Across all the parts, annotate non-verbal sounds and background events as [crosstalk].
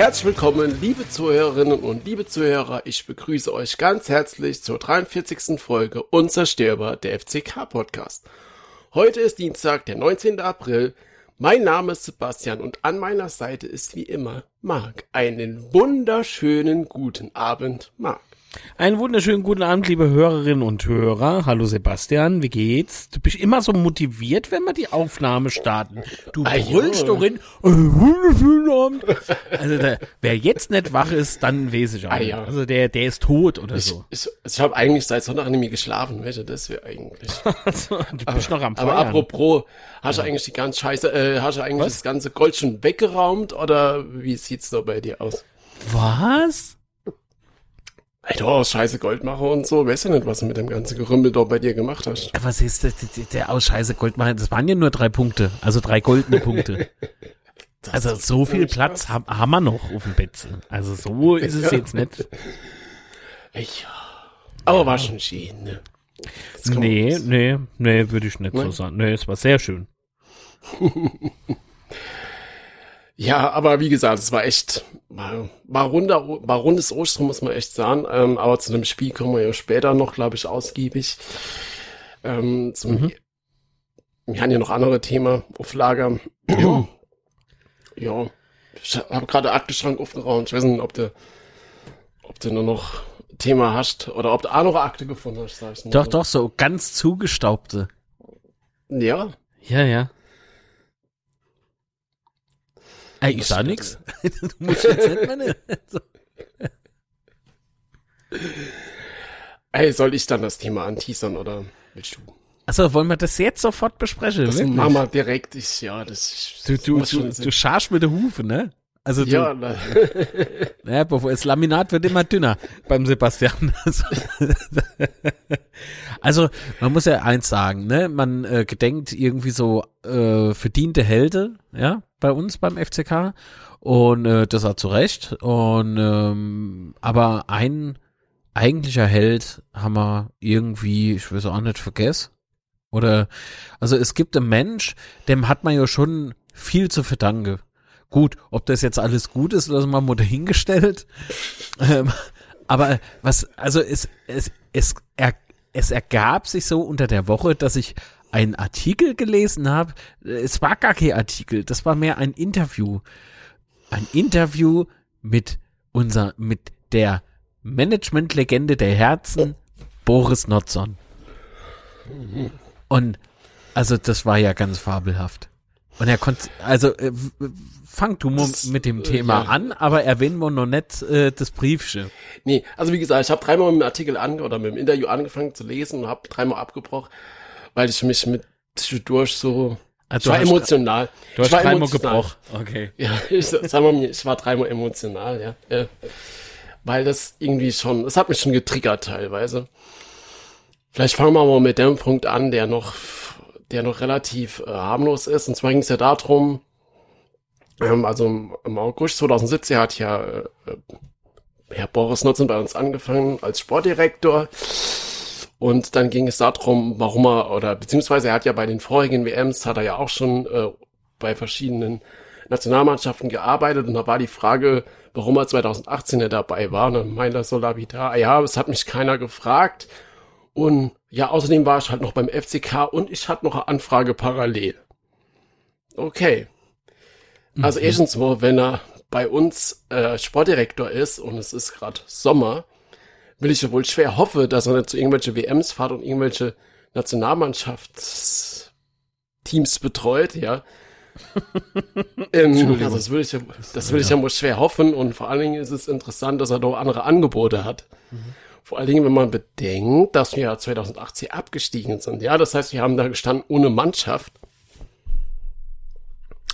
Herzlich willkommen, liebe Zuhörerinnen und liebe Zuhörer. Ich begrüße euch ganz herzlich zur 43. Folge Unzerstörbar, der FCK Podcast. Heute ist Dienstag, der 19. April. Mein Name ist Sebastian und an meiner Seite ist wie immer Marc. Einen wunderschönen guten Abend, Marc. Einen wunderschönen guten Abend, liebe Hörerinnen und Hörer. Hallo Sebastian, wie geht's? Du bist immer so motiviert, wenn wir die Aufnahme starten. Du brüllst doch in, Abend. Also der, wer jetzt nicht wach ist, dann weiß ich auch nicht. Also der, der ist tot oder Ich, so. ich, ich habe eigentlich seit Sonntag nicht mehr geschlafen, welche das wäre eigentlich. [laughs] Also, du bist noch am Aber Feiern. apropos, hast du eigentlich die ganze Scheiße, äh, hast du eigentlich Was? das ganze Gold schon weggeraumt oder wie sieht's da bei dir aus? Was? Ey, du hast scheiße Goldmacher und so, weißt du nicht, was du mit dem ganzen Gerümpel da bei dir gemacht hast? Was ist das, der, aus Scheiße Goldmacher? Das waren ja nur drei Punkte, also drei goldene Punkte. [laughs] Also so viel Platz haben, haben wir noch auf dem Bett. Also so [laughs] ist es Ja. jetzt nicht. Ja. Aber war schon schön, ne? Nee, nee, nee, würde ich nicht so Nee? sagen. Nee, es war sehr schön. [laughs] Ja, aber wie gesagt, es war echt, war, war, runder, war rundes Ostern, muss man echt sagen. Ähm, aber zu dem Spiel kommen wir ja später noch, glaube ich, ausgiebig. Ähm, zum, Mhm. Wir haben ja noch andere Themen auf Lager. Ja. ja. Ich habe gerade Aktenschrank aufgeraunt. Ich weiß nicht, ob du, ob du nur noch Thema hast oder ob du auch noch eine Akte gefunden hast, sag ich mal Doch, doch, so ganz zugestaubte. Ja. Ja, ja. Ey, ich stimmt. nix. [laughs] Du musst jetzt nicht meine. [laughs] So. Ey, soll ich dann das Thema anteasern oder willst du? Achso, wollen wir das jetzt sofort besprechen? Das wirklich? machen wir direkt. Ich, ja, das Du, du, muss du, du scharst mit der Hufe, ne? Also du, Ja, [laughs] na, Ja, bevor das Laminat wird immer dünner beim Sebastian. also man muss ja eins sagen, ne? Man äh, gedenkt irgendwie so äh, verdiente Helden, ja, bei uns beim FCK und äh, das hat zu Recht. Und ähm, aber ein eigentlicher Held haben wir irgendwie, ich weiß auch nicht, vergessen. Oder also es gibt einen Mensch, dem hat man ja schon viel zu verdanken. Gut, ob das jetzt alles gut ist, das mal mal dahingestellt. [laughs] ähm, aber was, also es, es, es, er, es ergab sich so unter der Woche, dass ich einen Artikel gelesen habe. Es war gar kein Artikel, das war mehr ein Interview. Ein Interview mit unser, mit der Management-Legende der Herzen, Boris Notzon. Und also das war ja ganz fabelhaft. Und er konnte, also äh, fang du Das, mit dem äh, Thema ja. an, aber erwähnen wir noch nicht äh, das Briefchen. nee, also wie gesagt, ich habe dreimal mit dem Artikel ange oder mit dem Interview angefangen zu lesen und habe dreimal abgebrochen, weil ich mich mit zwischendurch so Also ich war emotional. Du hast dreimal gebrochen. Okay. Ja, ich sag mal mir, ich war dreimal emotional, ja. ja. Weil das irgendwie schon, es hat mich schon getriggert teilweise. Vielleicht fangen wir mal mit dem Punkt an, der noch, der noch relativ äh, harmlos ist. Und zwar ging es ja darum, ähm, also im, im August 2017 hat ja äh, äh, Herr Boris Nutzen bei uns angefangen als Sportdirektor. Und dann ging es darum, warum er, oder beziehungsweise er hat ja bei den vorigen WMs, hat er ja auch schon äh, bei verschiedenen Nationalmannschaften gearbeitet und da war die Frage, warum er 2018 nicht dabei war. Und dann meinte er so lapidar, ja, es hat mich keiner gefragt. Und ja, außerdem war ich halt noch beim FCK und ich hatte noch eine Anfrage parallel. Okay. Also erstens mal, wenn er bei uns äh, Sportdirektor ist und es ist gerade Sommer, will ich ja wohl schwer hoffe, dass er nicht zu irgendwelche WMs fährt und irgendwelche Nationalmannschaftsteams betreut, ja. [laughs] ähm, also das will ich ja, das will ich ja wohl schwer hoffen und vor allen Dingen ist es interessant, dass er doch andere Angebote hat. Vor allen Dingen, wenn man bedenkt, dass wir ja 2018 abgestiegen sind. Ja, das heißt, wir haben da gestanden ohne Mannschaft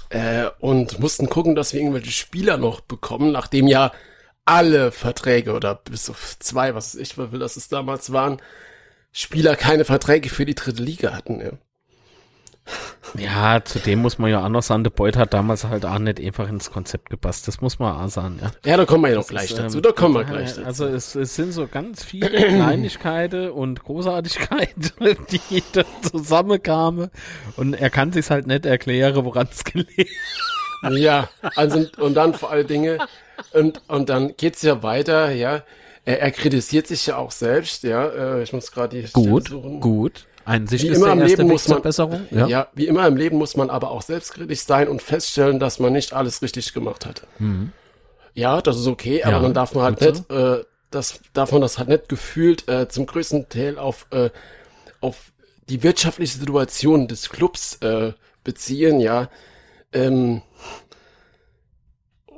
äh, und mussten gucken, dass wir irgendwelche Spieler noch bekommen, nachdem ja alle Verträge oder bis auf zwei, was ich will, dass es damals waren, Spieler keine Verträge für die dritte Liga hatten. Ja. Ja, zudem muss man ja auch noch sagen, der Beut hat damals halt auch nicht einfach ins Konzept gepasst. Das muss man auch sagen, ja. Ja, da kommen wir ja noch gleich ist, dazu. ähm, Da kommen wir gleich dazu. Also es, es sind so ganz viele Kleinigkeiten und Großartigkeiten, [laughs] die da zusammenkamen. Und er kann sich halt nicht erklären, woran es gelegen Ja, also, und dann vor allen Dingen, und, und dann geht's ja weiter, ja. Er, er kritisiert sich ja auch selbst, ja. Äh, ich muss gerade die Gut, suchen. gut. Einsicht Wie ist immer im Leben muss man, Besserung. ja. wie immer im Leben muss man aber auch selbstkritisch sein und feststellen, dass man nicht alles richtig gemacht hat. Ja, das ist okay, aber Mhm. Ja, dann darf man halt gut nicht, äh, das, darf man das halt nicht gefühlt äh, zum größten Teil auf, äh, auf die wirtschaftliche Situation des Clubs äh, beziehen, ja. Ähm,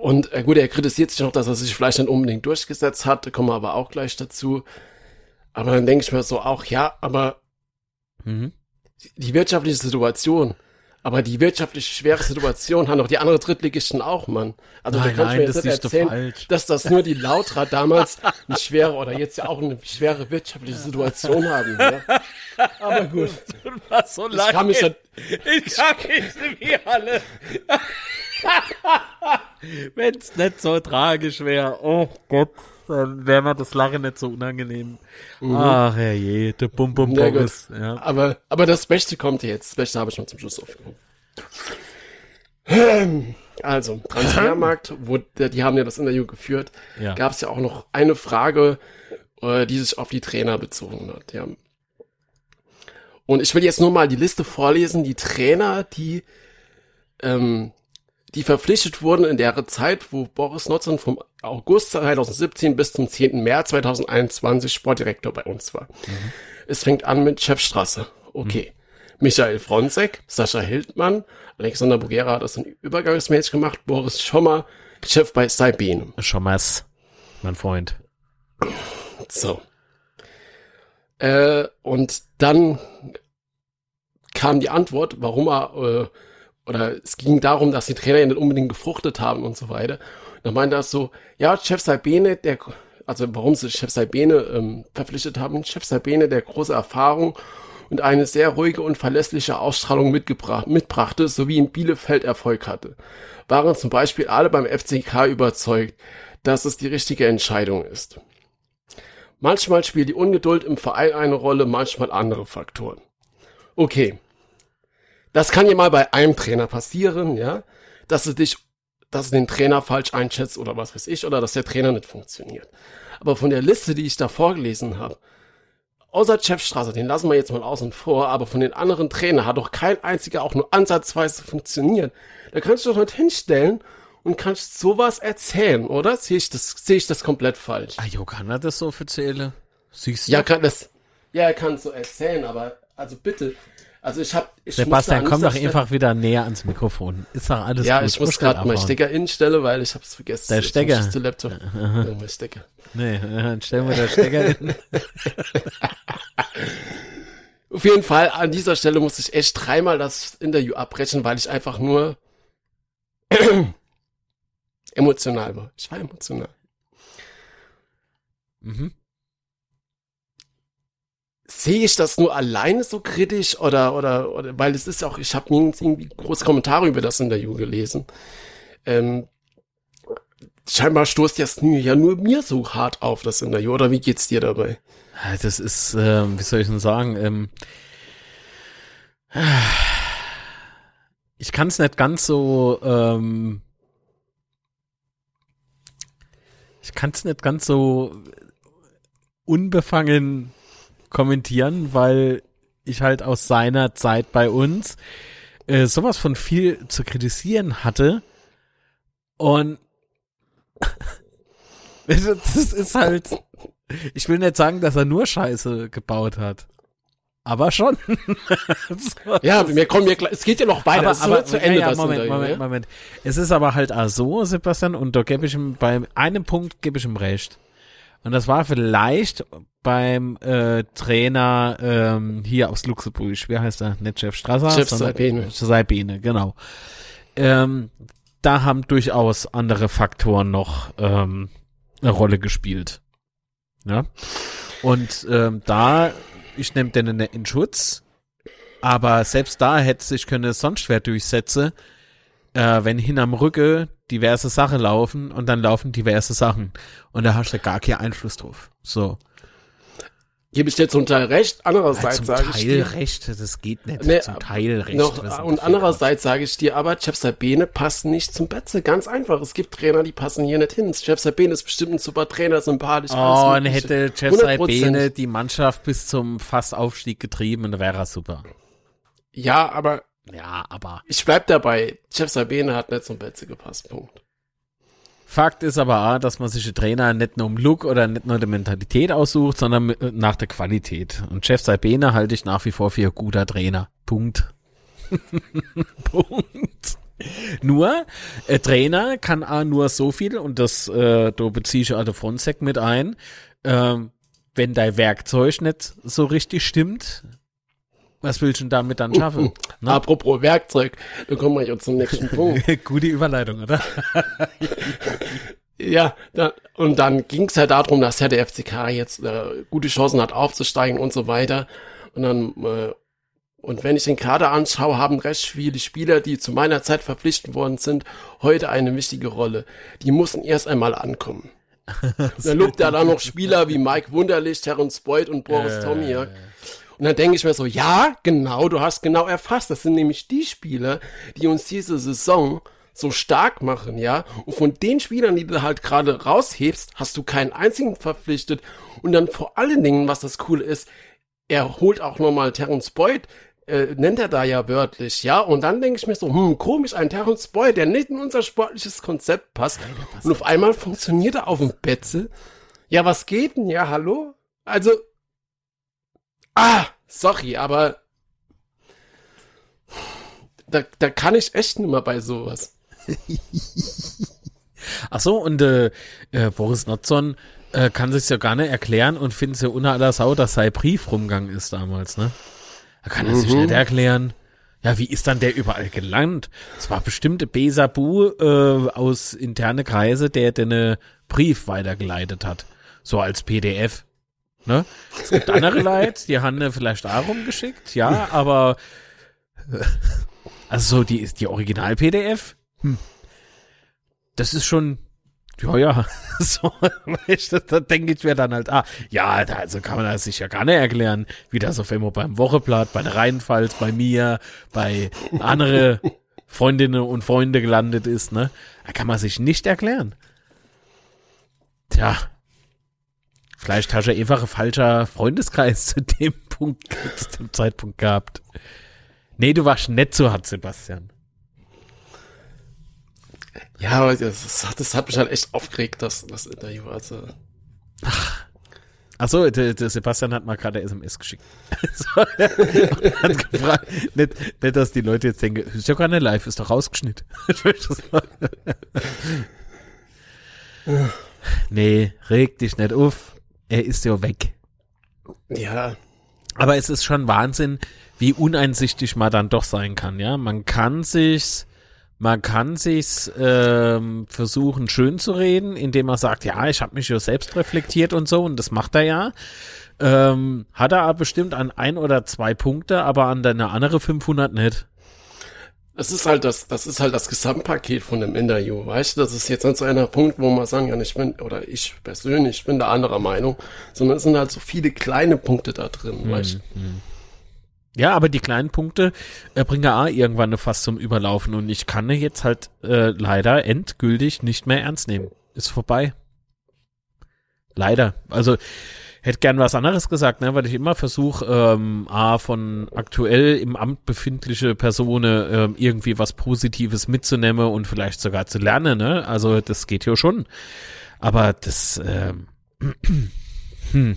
und äh, gut, er kritisiert sich noch, dass er sich vielleicht nicht unbedingt durchgesetzt hat, da kommen wir aber auch gleich dazu. Aber dann denke ich mir so auch, ja, aber Mhm. die wirtschaftliche Situation. Aber die wirtschaftlich schwere Situation haben doch die anderen Drittligisten auch, Mann. Also Nein, da kannst du nein, mir jetzt das nicht erzählen, falsch. dass das nur die Lautra damals eine schwere oder jetzt ja auch eine schwere wirtschaftliche Situation haben. Ja? Aber gut, [laughs] Was so ich kann mich Ich kann mich nicht alle. [laughs] Wenn's nicht so tragisch wäre, oh Gott, dann wäre mir das Lachen nicht so unangenehm. Ach herrje, der Bum Bum gut. Boris. Ja. aber, aber das Beste kommt jetzt. Das Beste habe ich noch zum Schluss aufgehoben. [clears throat] Also, Transfermarkt, [clears throat] wo, die haben ja das Interview geführt, Ja. gab es ja auch noch eine Frage, äh, die sich auf die Trainer bezogen hat, ja. Und ich will jetzt nur mal die Liste vorlesen, die Trainer, die, ähm, die verpflichtet wurden in der Zeit, wo Boris Notzon vom August 2017 bis zum 10. März 2021 Sportdirektor bei uns war. Es fängt an mit Chefstraße. Okay. Michael Fronzek, Sascha Hildmann, Alexander Bugera hat das ein Übergangsmatch gemacht, Boris Schommer, Chef bei Saibene. Schon mal's, mein Freund. So. Äh, und dann kam die Antwort, warum er, äh, oder es ging darum, dass die Trainer ja nicht unbedingt gefruchtet haben und so weiter. Und dann meinte er so, ja, Chef Saibene, der, also warum sie Chef Saibene ähm, verpflichtet haben, Chef Saibene, der große Erfahrung und eine sehr ruhige und verlässliche Ausstrahlung mitgebracht, mitbrachte, sowie in Bielefeld Erfolg hatte. Waren zum Beispiel alle beim FCK überzeugt, dass es die richtige Entscheidung ist. Manchmal spielt die Ungeduld im Verein eine Rolle, manchmal andere Faktoren. Okay. Das kann ja mal bei einem Trainer passieren, ja, dass du dich, dass du den Trainer falsch einschätzt oder was weiß ich, oder dass der Trainer nicht funktioniert. Aber von der Liste, die ich da vorgelesen habe, außer Chefstraße, den lassen wir jetzt mal außen vor, aber von den anderen Trainern hat doch kein einziger auch nur ansatzweise funktioniert. Da kannst du doch nicht hinstellen und kannst sowas erzählen, oder? Sehe ich das, sehe ich das komplett falsch? Ah, jo, kann er das so erzählen? Siehst du? Ja, kann das. Ja, er kann so erzählen, aber also bitte. Also ich habe ich Sebastian, komm doch einfach wieder näher ans Mikrofon. Ist doch alles Ja, gut. ich muss gerade meinen. Stecker instellen, weil ich hab's vergessen. Der Stecker. muss den Laptop. [laughs] Ja, mein Stecker. Nee, äh, dann stellen wir den Stecker hin. [laughs] Auf jeden Fall, an dieser Stelle muss ich echt dreimal das Interview abbrechen, weil ich einfach nur [clears throat] emotional war. Ich war emotional. Mhm. Sehe ich das nur alleine so kritisch oder oder oder weil es ist auch ich habe nirgends irgendwie große Kommentare über das Interview gelesen. Ähm, scheinbar stoßt das ja nur mir so hart auf das Interview oder wie geht's dir dabei? Ja, Das ist, ähm, wie soll ich denn sagen, ähm, ich kann es nicht ganz so, ähm, ich kann es nicht ganz so unbefangen kommentieren, weil ich halt aus seiner Zeit bei uns äh, sowas von viel zu kritisieren hatte und [laughs] das ist halt ich will nicht sagen, dass er nur Scheiße gebaut hat. Aber schon. [laughs] Ja, mir kommen wir gleich, es geht ja noch weiter, aber, es ist aber zu Ende ja, ja, Moment, Interview, Moment, ja? Moment. Es ist aber halt auch so, Sebastian, und da gebe ich ihm bei einem Punkt gebe ich ihm recht. Und das war vielleicht beim äh, Trainer ähm, hier aus Luxemburg, wie heißt er? Nicht Chef Strasser, Chef sondern Saibene. Saibene, genau. Ähm, da haben durchaus andere Faktoren noch ähm, eine Rolle gespielt. Ja. Und ähm, da, ich nehme den in Schutz, aber selbst da hätte sich können sonst wer durchsetzen, äh, wenn hinterm Rücken diverse Sachen laufen und dann laufen diverse Sachen. Und da hast du gar keinen Einfluss drauf. So. Gebe ich dir zum Teil recht. Andererseits zum sage ich Teil dir, recht, das geht nicht. Nee, zum Teil recht. noch, ein und andererseits sage ich dir aber, Chef Sabine passt nicht zum Betze. Ganz einfach. Es gibt Trainer, die passen hier nicht hin. Chef Sabine ist bestimmt ein super Trainer, sympathisch. Oh, und hätte 100%. Saibene die Mannschaft bis zum Fast-Aufstieg getrieben, dann wäre er super. Ja, aber Ja, aber ich bleib dabei. Chef Sabine hat nicht zum Betze gepasst. Punkt. Fakt ist aber auch, dass man sich einen Trainer nicht nur um Look oder nicht nur die Mentalität aussucht, sondern äh, nach der Qualität. Und Jeff Saibene halte ich nach wie vor für ein guter Trainer. Punkt. [laughs] Punkt. Nur, ein Trainer kann auch nur so viel, und das, äh, da beziehe ich alle Frontsec mit ein, ähm, wenn dein Werkzeug nicht so richtig stimmt, was willst du denn damit dann schaffen? [laughs] Ne? Apropos Werkzeug, dann kommen wir jetzt zum nächsten [laughs] Punkt. Gute Überleitung, oder? Ja, da, und dann ging es ja darum, dass ja der FCK jetzt äh, gute Chancen hat aufzusteigen und so weiter. Und dann, äh, und wenn ich den Kader anschaue, haben recht viele Spieler, die zu meiner Zeit verpflichtet worden sind, heute eine wichtige Rolle. Die mussten erst einmal ankommen. [laughs] dann lobt er da noch Spieler wie Mike Wunderlich, Terence Boyd und Boris Äh. Tomiak. Und dann denke ich mir so, ja, genau, du hast genau erfasst. Das sind nämlich die Spieler, die uns diese Saison so stark machen, ja. Und von den Spielern, die du halt gerade raushebst, hast du keinen einzigen verpflichtet. Und dann vor allen Dingen, was das Coole ist, er holt auch nochmal Terence Boyd, äh, nennt er da ja wörtlich, ja. Und dann denke ich mir so, hm, komisch, ein Terence Boyd, der nicht in unser sportliches Konzept passt. Und auf einmal funktioniert er auf dem Betze. Ja, was geht denn? Ja, hallo? Also, ah, sorry, aber da, da kann ich echt nicht mehr bei sowas. [laughs] Ach so, und äh, äh, Boris Notzon äh, kann sich's ja gar nicht erklären und findet ja unter aller Sau, dass sein Brief rumgegangen ist damals, ne? Da kann er sich Mhm. nicht erklären. Ja, wie ist dann der überall gelangt? Es war bestimmt Besabu äh, aus interne Kreise, der den äh, Brief weitergeleitet hat. So als PDF. Ne? Es gibt andere [laughs] Leute, die haben äh, vielleicht auch rumgeschickt, ja, aber äh, also so die, die Original-PDF, hm. das ist schon, ja, ja, [laughs] so, weißt du, da denke ich mir dann halt, ah, ja, da, also kann man das sich ja gar nicht erklären, wie das auf einmal beim Wocheblatt, bei der Rheinpfalz, bei mir, bei andere Freundinnen und Freunde gelandet ist, ne? Da kann man sich nicht erklären. Tja, vielleicht hast du einfach ein falscher Freundeskreis zu dem Punkt, zu dem Zeitpunkt gehabt. Nee, du warst nett so hart, Sebastian. Ja, aber das, das, hat mich halt echt aufgeregt, das, das Interview. Also, Ach so, der, der Sebastian hat mal gerade SMS geschickt. [laughs] so, hat gefragt, nicht, nicht, dass die Leute jetzt denken, ist ja gar nicht live, ist doch rausgeschnitten. [laughs] nee, reg dich nicht auf. Er ist ja weg. ja, Aber es ist schon Wahnsinn, wie uneinsichtig man dann doch sein kann, ja. Man kann sich's, man kann sich's ähm, versuchen schön zu reden, indem man sagt, ja, ich habe mich ja selbst reflektiert und so, und das macht er ja. Ähm, hat er aber bestimmt an ein oder zwei Punkte, aber an deine andere 500 nicht. Es ist halt das, das ist halt das Gesamtpaket von dem Interview, weißt du? Das ist jetzt nicht so einer Punkt, wo man sagen kann, ich bin, oder ich persönlich, ich bin da anderer Meinung, sondern es sind halt so viele kleine Punkte da drin, weißt du? Ja, aber die kleinen Punkte äh, bringen ja auch irgendwann fast zum Überlaufen und ich kann jetzt halt äh, leider endgültig nicht mehr ernst nehmen. Ist vorbei. Leider. Also hätte gern was anderes gesagt, ne, weil ich immer versuche, ähm, von aktuell im Amt befindliche Personen ähm, irgendwie was Positives mitzunehmen und vielleicht sogar zu lernen, ne? Also das geht ja schon. Aber das, ähm, [clears throat] hm.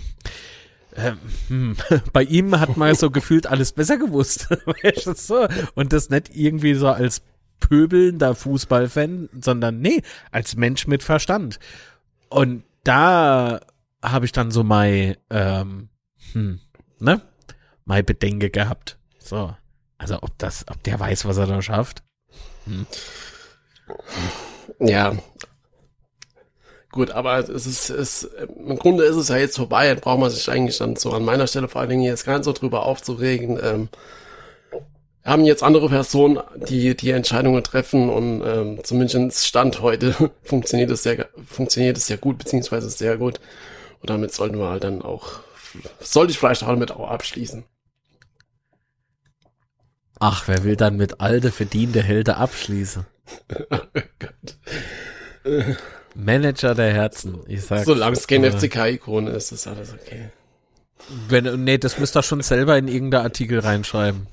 Ähm, hm. [laughs] Bei ihm hat man so gefühlt alles besser gewusst. [laughs] Und das nicht irgendwie so als pöbelnder Fußballfan, sondern nee, als Mensch mit Verstand. Und da habe ich dann so mein, ähm, hm, ne, mein Bedenke gehabt. So. Also ob das, ob der weiß, was er da schafft. Ja. Gut, aber es ist, es, im Grunde ist es ja jetzt vorbei, dann braucht man sich eigentlich dann so an meiner Stelle vor allen Dingen jetzt gar nicht so drüber aufzuregen. Ähm, wir haben jetzt andere Personen, die die Entscheidungen treffen und ähm, zumindest Stand heute [laughs] funktioniert es sehr, funktioniert es sehr gut, beziehungsweise sehr gut. Und damit sollten wir halt dann auch sollte ich vielleicht damit auch abschließen. Ach, wer will dann mit alte verdiente Helden abschließen? oh. [laughs] Manager der Herzen, ich sag. Solange es keine FCK-Ikone ist, ist alles okay. Wenn, nee, das müsst ihr schon selber in irgendeinen Artikel reinschreiben.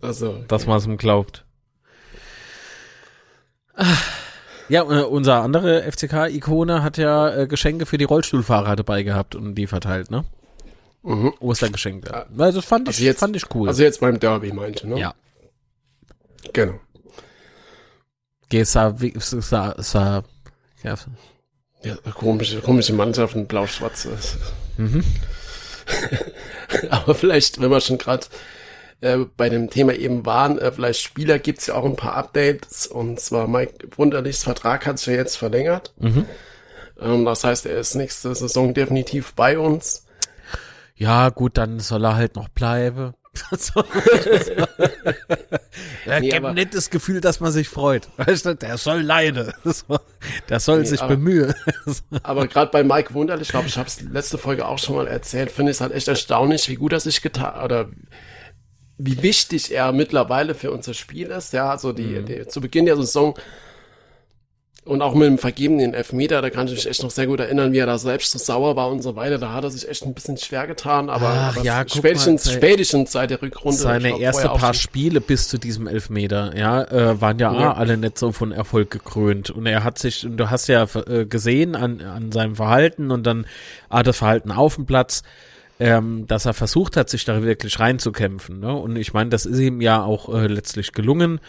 Also, okay. Dass man es ihm glaubt. Ja, äh, unser andere FCK-Ikone hat ja äh, Geschenke für die Rollstuhlfahrer dabei gehabt und die verteilt, ne? Mhm. Ostergeschenke. Ja. Also das fand ich, also jetzt, fand ich cool. Also jetzt beim Derby meinte, ne? Ja. Genau. Gesa, sa, sa, ja. ja, komische, komische Mannschaften, blau-schwarz. Mhm. [laughs] Aber vielleicht, wenn wir schon gerade äh, bei dem Thema eben waren, äh, vielleicht Spieler gibt's ja auch ein paar Updates. Und zwar Mike Wunderlichs Vertrag hat sich ja jetzt verlängert. Mhm. Ähm, das heißt, er ist nächste Saison definitiv bei uns. Ja, gut, dann soll er halt noch bleiben. [laughs] [laughs] er nee, gibt nicht das Gefühl, dass man sich freut. Weißt du, der soll leiden. [laughs] Der soll nee, sich aber, bemühen. aber gerade bei Mike Wunderlich, ich glaube, ich habe es letzte Folge auch schon mal erzählt, finde ich es halt echt erstaunlich, wie gut er sich getan oder wie wichtig er mittlerweile für unser Spiel ist. Ja, also die, mhm. die zu Beginn der Saison und auch mit dem vergebenen Elfmeter, da kann ich mich echt noch sehr gut erinnern, wie er da selbst so sauer war und so weiter. Da hat er sich echt ein bisschen schwer getan, aber, Ach, ja, spätestens, mal, spätestens seit der Rückrunde. Seine glaub, erste paar Spiele bis zu diesem Elfmeter, ja, äh, waren ja, ja. alle nicht so von Erfolg gekrönt. Und er hat sich, du hast ja äh, gesehen an, an seinem Verhalten und dann ah, das Verhalten auf dem Platz, ähm, dass er versucht hat, sich da wirklich reinzukämpfen. Ne? Und ich meine, das ist ihm ja auch äh, letztlich gelungen.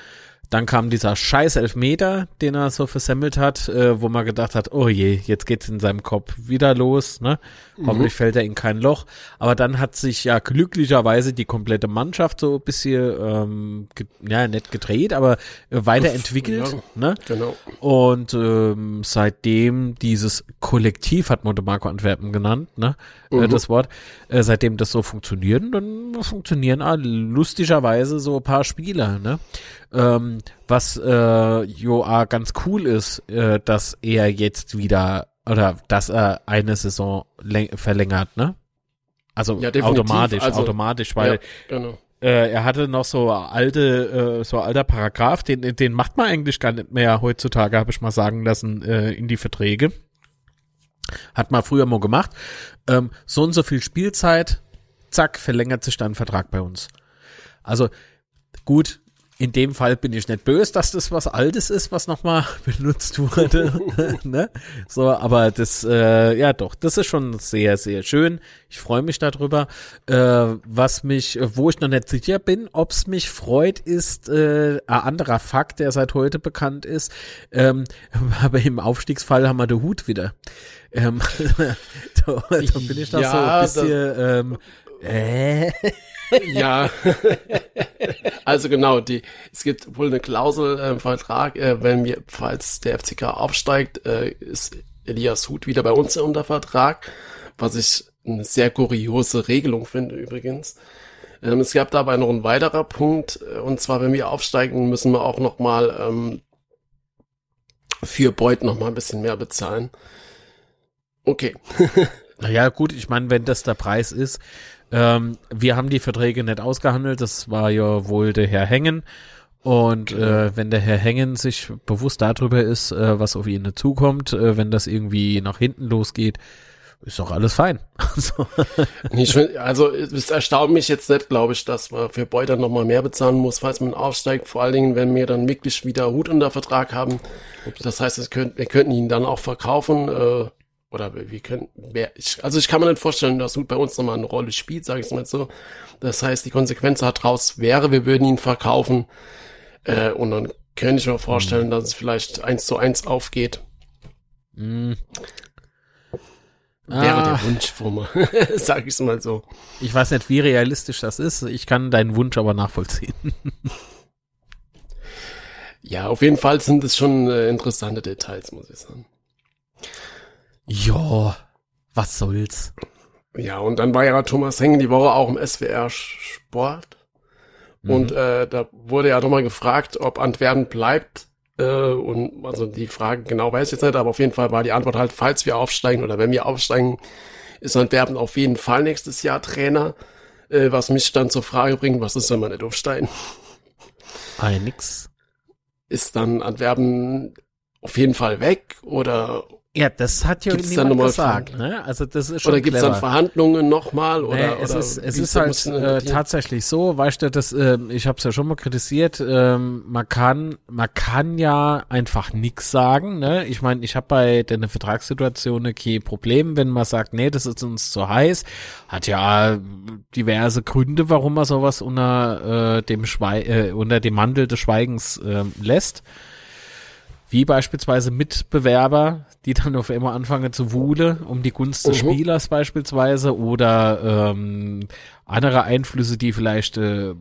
Dann kam dieser scheiß Elfmeter, den er so versemmelt hat, äh, wo man gedacht hat, oh je, jetzt geht's in seinem Kopf wieder los, ne? Mhm. Hoffentlich fällt er in kein Loch. Aber dann hat sich ja glücklicherweise die komplette Mannschaft so ein bisschen, ähm, ja, nicht gedreht, aber weiterentwickelt, ja, ne? Genau. Und ähm, seitdem dieses Kollektiv, hat Montemarco Antwerpen genannt, ne? Äh, mhm. Äh, das Wort, äh, seitdem das so funktioniert, dann funktionieren ah, lustigerweise so ein paar Spieler, ne? Ähm, was äh, Joa ganz cool ist, äh, dass er jetzt wieder oder dass er eine Saison verlängert, ne? Also ja, automatisch, also, automatisch, weil ja, genau. äh, er hatte noch so alte, äh, so alter Paragraph, den, den macht man eigentlich gar nicht mehr heutzutage, habe ich mal sagen lassen, äh, in die Verträge. Hat man früher mal gemacht. Ähm, so und so viel Spielzeit, zack, verlängert sich dann ein Vertrag bei uns. Also gut, in dem Fall bin ich nicht böse, dass das was Altes ist, was nochmal [laughs] benutzt wurde. [laughs] ne? So, aber das, äh, ja doch, das ist schon sehr, sehr schön. Ich freue mich darüber. Äh, was mich, wo ich noch nicht sicher bin, ob es mich freut, ist äh, ein anderer Fakt, der seit heute bekannt ist. Ähm, [laughs] aber im Aufstiegsfall haben wir den Hut wieder. Ähm, da, da bin ich noch ja, so ein bisschen. Ähm, äh, ja, [laughs] also genau, die, es gibt wohl eine Klausel äh, im Vertrag, äh, wenn wir, falls der FCK aufsteigt, äh, ist Elias Huth wieder bei uns unter Vertrag, was ich eine sehr kuriose Regelung finde übrigens. Ähm, es gab dabei noch ein weiterer Punkt, äh, und zwar, wenn wir aufsteigen, müssen wir auch noch mal ähm, für Beut noch mal ein bisschen mehr bezahlen. Okay. [laughs] naja, gut, ich meine, wenn das der Preis ist, ähm, wir haben die Verträge nicht ausgehandelt, das war ja wohl der Herr Hängen. Und genau. äh, wenn der Herr Hängen sich bewusst darüber ist, äh, was auf ihn zukommt, äh, wenn das irgendwie nach hinten losgeht, ist doch alles fein. [laughs] also es erstaunt mich jetzt nicht, glaube ich, dass man für Beuter nochmal mehr bezahlen muss, falls man aufsteigt. Vor allen Dingen, wenn wir dann wirklich wieder Hut unter Vertrag haben. Das heißt, wir könnten ihn dann auch verkaufen. Äh, oder wir können, ich, also ich kann mir nicht vorstellen, dass Hut bei uns nochmal eine Rolle spielt, sage ich mal so. Das heißt, die Konsequenz daraus wäre, wir würden ihn verkaufen äh, und dann könnte ich mir vorstellen, mhm. dass es vielleicht eins zu eins aufgeht. Mhm. Wäre ah. der Wunsch von mir, [laughs] sag ich mal so. Ich weiß nicht, wie realistisch das ist. Ich kann deinen Wunsch aber nachvollziehen. ja, auf jeden Fall sind es schon äh, interessante Details, muss ich sagen. Ja, was soll's. Ja, und dann war ja Thomas Hengen die Woche auch im SWR Sport. Mhm. Und äh, da wurde ja nochmal gefragt, ob Antwerpen bleibt. Äh, und also die Frage genau weiß ich jetzt nicht, aber auf jeden Fall war die Antwort halt, falls wir aufsteigen oder wenn wir aufsteigen, ist Antwerpen auf jeden Fall nächstes Jahr Trainer. Äh, was mich dann zur Frage bringt, was ist, wenn man nicht aufsteigen? Ein nix. Ist dann Antwerpen auf jeden Fall weg oder Ja, das hat ja Gibt's niemand gesagt. Ne? Also das ist schon oder gibt es dann. Verhandlungen nochmal oder, Nee, es oder ist, es ist halt äh, tatsächlich so, weißt du, das, ähm, ich habe es ja schon mal kritisiert, ähm, man kann, man kann ja einfach nix sagen. Ne? Ich meine, ich habe bei der Vertragssituation kein Problem, wenn man sagt, nee, das ist uns zu heiß. Hat ja diverse Gründe, warum man sowas unter äh, dem Schwei äh, unter dem Mantel des Schweigens ähm, lässt. Wie beispielsweise Mitbewerber, die dann auf einmal anfangen zu wuhle, um die Gunst des Mhm. Spielers beispielsweise oder ähm, andere Einflüsse, die vielleicht äh,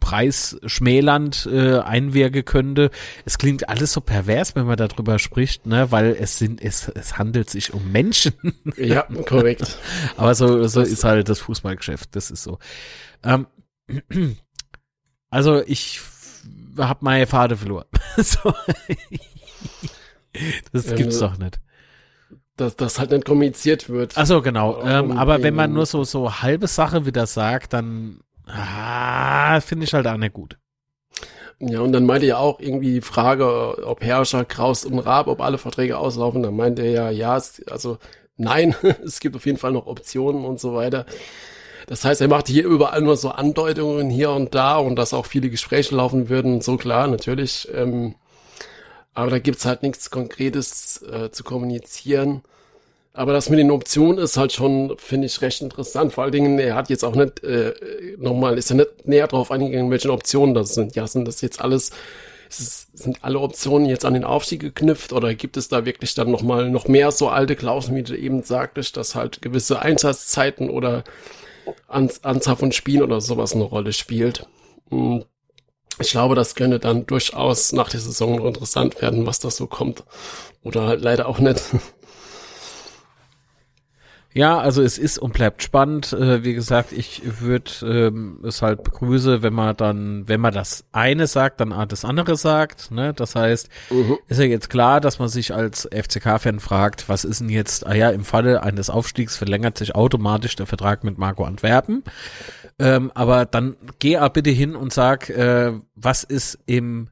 preisschmälernd äh, einwirken könnte. Es klingt alles so pervers, wenn man darüber spricht, ne, weil es sind, es, es handelt sich um Menschen. [laughs] Ja, korrekt. [laughs] Aber so, so Das- ist halt das Fußballgeschäft. Das ist so. Ähm, [clears throat] also ich habe meine Pfade verloren. [laughs] so. [laughs] Das Ähm, gibt's doch nicht. Dass das halt nicht kommuniziert wird. Ach so, genau. Ähm, aber wenn man nur so so halbe Sache wieder sagt, dann ah, finde ich halt auch nicht gut. Ja, und dann meinte er auch irgendwie die Frage, ob Herrscher, Kraus und Raab, ob alle Verträge auslaufen. Dann meinte er ja, ja, es, also nein, [laughs] es gibt auf jeden Fall noch Optionen und so weiter. Das heißt, er macht hier überall nur so Andeutungen hier und da und dass auch viele Gespräche laufen würden, so klar, natürlich. Ähm, aber da gibt's halt nichts Konkretes äh, zu kommunizieren. Aber das mit den Optionen ist halt schon, finde ich, recht interessant. Vor allen Dingen, er hat jetzt auch nicht, äh, nochmal, ist ja nicht näher drauf eingegangen, welche Optionen das sind. Ja, sind das jetzt alles, es, sind alle Optionen jetzt an den Aufstieg geknüpft oder gibt es da wirklich dann nochmal noch mehr so alte Klauseln, wie du eben sagtest, dass halt gewisse Einsatzzeiten oder An Anzahl von Spielen oder sowas eine Rolle spielt? Hm. Ich glaube, das könnte dann durchaus nach der Saison noch interessant werden, was das so kommt. Oder halt leider auch nicht. [laughs] Ja, also es ist und bleibt spannend. Äh, wie gesagt, ich würde ähm, es halt begrüße, wenn man dann, wenn man das eine sagt, dann auch das andere sagt. Ne? Das heißt, Mhm. ist ja jetzt klar, dass man sich als FCK-Fan fragt, was ist denn jetzt, ah ja, im Falle eines Aufstiegs verlängert sich automatisch der Vertrag mit Marco Antwerpen. Ähm, aber dann geh auch bitte hin und sag, äh, was ist im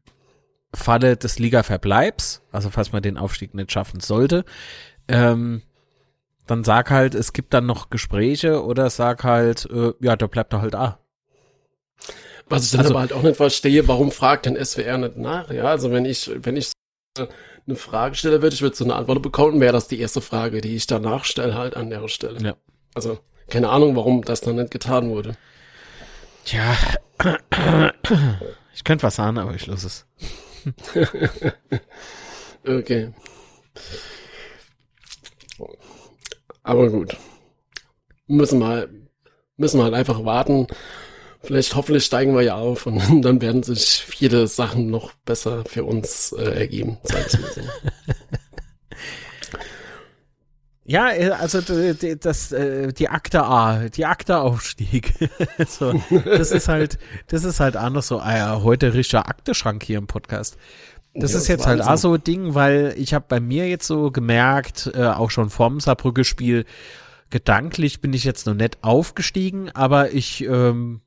Falle des Liga-Verbleibs, also falls man den Aufstieg nicht schaffen sollte, ähm, dann sag halt, es gibt dann noch Gespräche oder sag halt, äh, ja, da bleibt er halt ah. Was ich dann Also- aber halt auch nicht verstehe, warum fragt denn SWR nicht nach? Ja, also wenn ich, wenn ich eine Frage stelle, würde ich würde so eine Antwort bekommen, wäre das die erste Frage, die ich danach stelle, halt an der Stelle. Ja. Also, keine Ahnung, warum das dann nicht getan wurde. Tja, ich könnte was sagen, aber ich lasse es. [laughs] Okay. Aber gut. Müssen wir, halt- müssen wir halt einfach warten. Vielleicht, hoffentlich steigen wir ja auf und [laughs] dann werden sich viele Sachen noch besser für uns äh, ergeben, sag ich mal so. [laughs] Ja, äh, also das, äh, die Akte A, die Akte Aufstieg. [laughs] so, das ist halt, das ist halt anders so, ah ja, heute richtiger Akteschrank hier im Podcast. Das Ja, ist jetzt halt Wahnsinn. auch so ein Ding, weil ich habe bei mir jetzt so gemerkt, äh, auch schon vorm Saarbrücke-Spiel, gedanklich bin ich jetzt noch nicht aufgestiegen, aber ich ähm,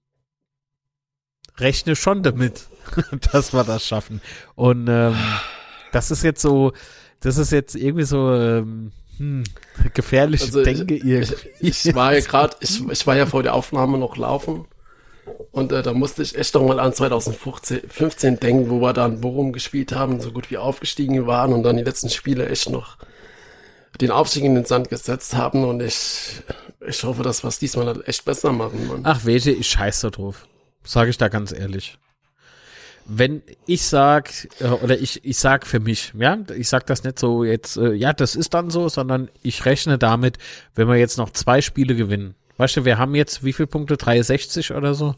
rechne schon damit, [laughs] dass wir das schaffen. Und ähm, das ist jetzt so, das ist jetzt irgendwie so ähm, hm, gefährliche Also ich- Denke irgendwie. Ich, ich war ja gerade, ich, ich war ja vor der Aufnahme noch laufen und äh, da musste ich echt noch mal an 2015 15 denken, wo wir dann Bochum gespielt haben, so gut wie aufgestiegen waren und dann die letzten Spiele echt noch den Aufstieg in den Sand gesetzt haben und ich, ich hoffe, dass wir es diesmal halt echt besser machen, Mann. Ach, Wete, ich scheiß da drauf. Sage ich da ganz ehrlich. Wenn ich sag, äh, oder ich, ich sag für mich, ja, ich sag das nicht so jetzt, äh, ja, das ist dann so, sondern ich rechne damit, wenn wir jetzt noch zwei Spiele gewinnen. Weißt du, wir haben jetzt wie viele Punkte? 63 oder so?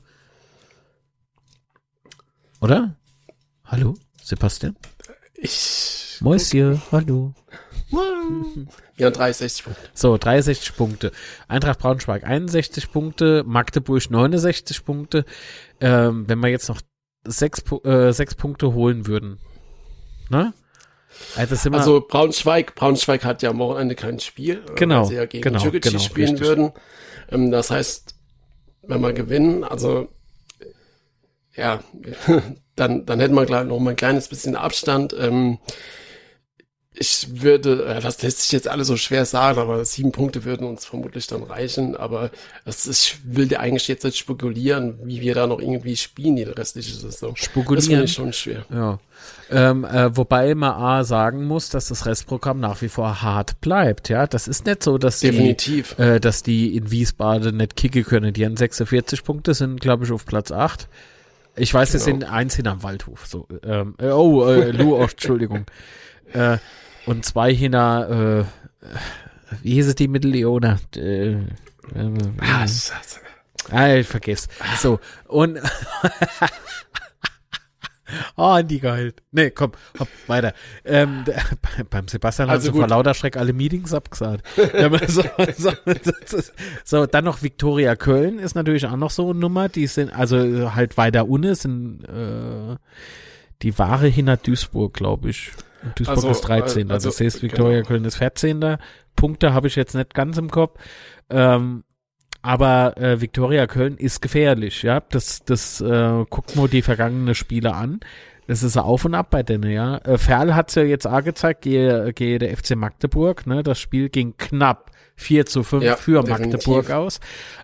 Oder? Hallo? Sebastian? Ich, Mäuschen, hallo. [laughs] ja, 63 Punkte. So, 63 Punkte. Eintracht Braunschweig 61 Punkte, Magdeburg 69 Punkte. Ähm, wenn wir jetzt noch sechs, äh, sechs Punkte holen würden, ne? Also, Also Braunschweig, Braunschweig hat ja am Wochenende kein Spiel, äh, Genau, weil sie ja gegen genau, Türkei genau, spielen richtig. würden. Ähm, das heißt, wenn wir gewinnen, also ja, [laughs] dann, dann hätten wir gleich noch mal ein kleines bisschen Abstand. Ähm, ich würde, äh, das lässt sich jetzt alle so schwer sagen, aber sieben Punkte würden uns vermutlich dann reichen. Aber das ist, ich will dir eigentlich jetzt nicht spekulieren, wie wir da noch irgendwie spielen, die restliche Saison. Das Spekulieren. finde ich schon schwer. Ja. Ähm, äh, wobei man A sagen muss, dass das Restprogramm nach wie vor hart bleibt. Ja, das ist nicht so, dass Definitiv. die, äh, dass die in Wiesbaden nicht kicken können. Die haben 46 Punkte, sind glaube ich auf Platz 8. Ich weiß, es Genau. sind eins hinterm Waldhof. So, ähm, äh, oh, äh, Lu, oh, Entschuldigung. [laughs] äh, und zwei hinter, äh, wie hieß es die Mittelleone? Äh, äh, Ah, Ah, ich vergiss. So, und Oh, [laughs] die geil. Nee, komm, hopp, weiter. Ähm, der, bei- [laughs] beim Sebastian Also also vor gut. lauter Schreck alle Meetings abgesagt. So, [laughs] so, ist- so, dann noch Viktoria Köln ist natürlich auch noch so eine Nummer. Die sind also halt weiter unten, sind äh, die wahre hinter Duisburg, glaube ich. Duisburg Also, ist 13. äh, Also, also, das heißt, Viktoria genau. Köln ist 14. Punkte habe ich jetzt nicht ganz im Kopf. Ähm, aber äh, Viktoria Köln ist gefährlich, ja. Das, das äh, guckt nur die vergangenen Spiele an. Das ist Auf und Ab bei denen, ja. Äh, Ferl hat's ja jetzt auch gezeigt, gehe, gehe der FC Magdeburg, ne? Das Spiel ging knapp 4 zu 5 Ja, für definitiv. Magdeburg aus.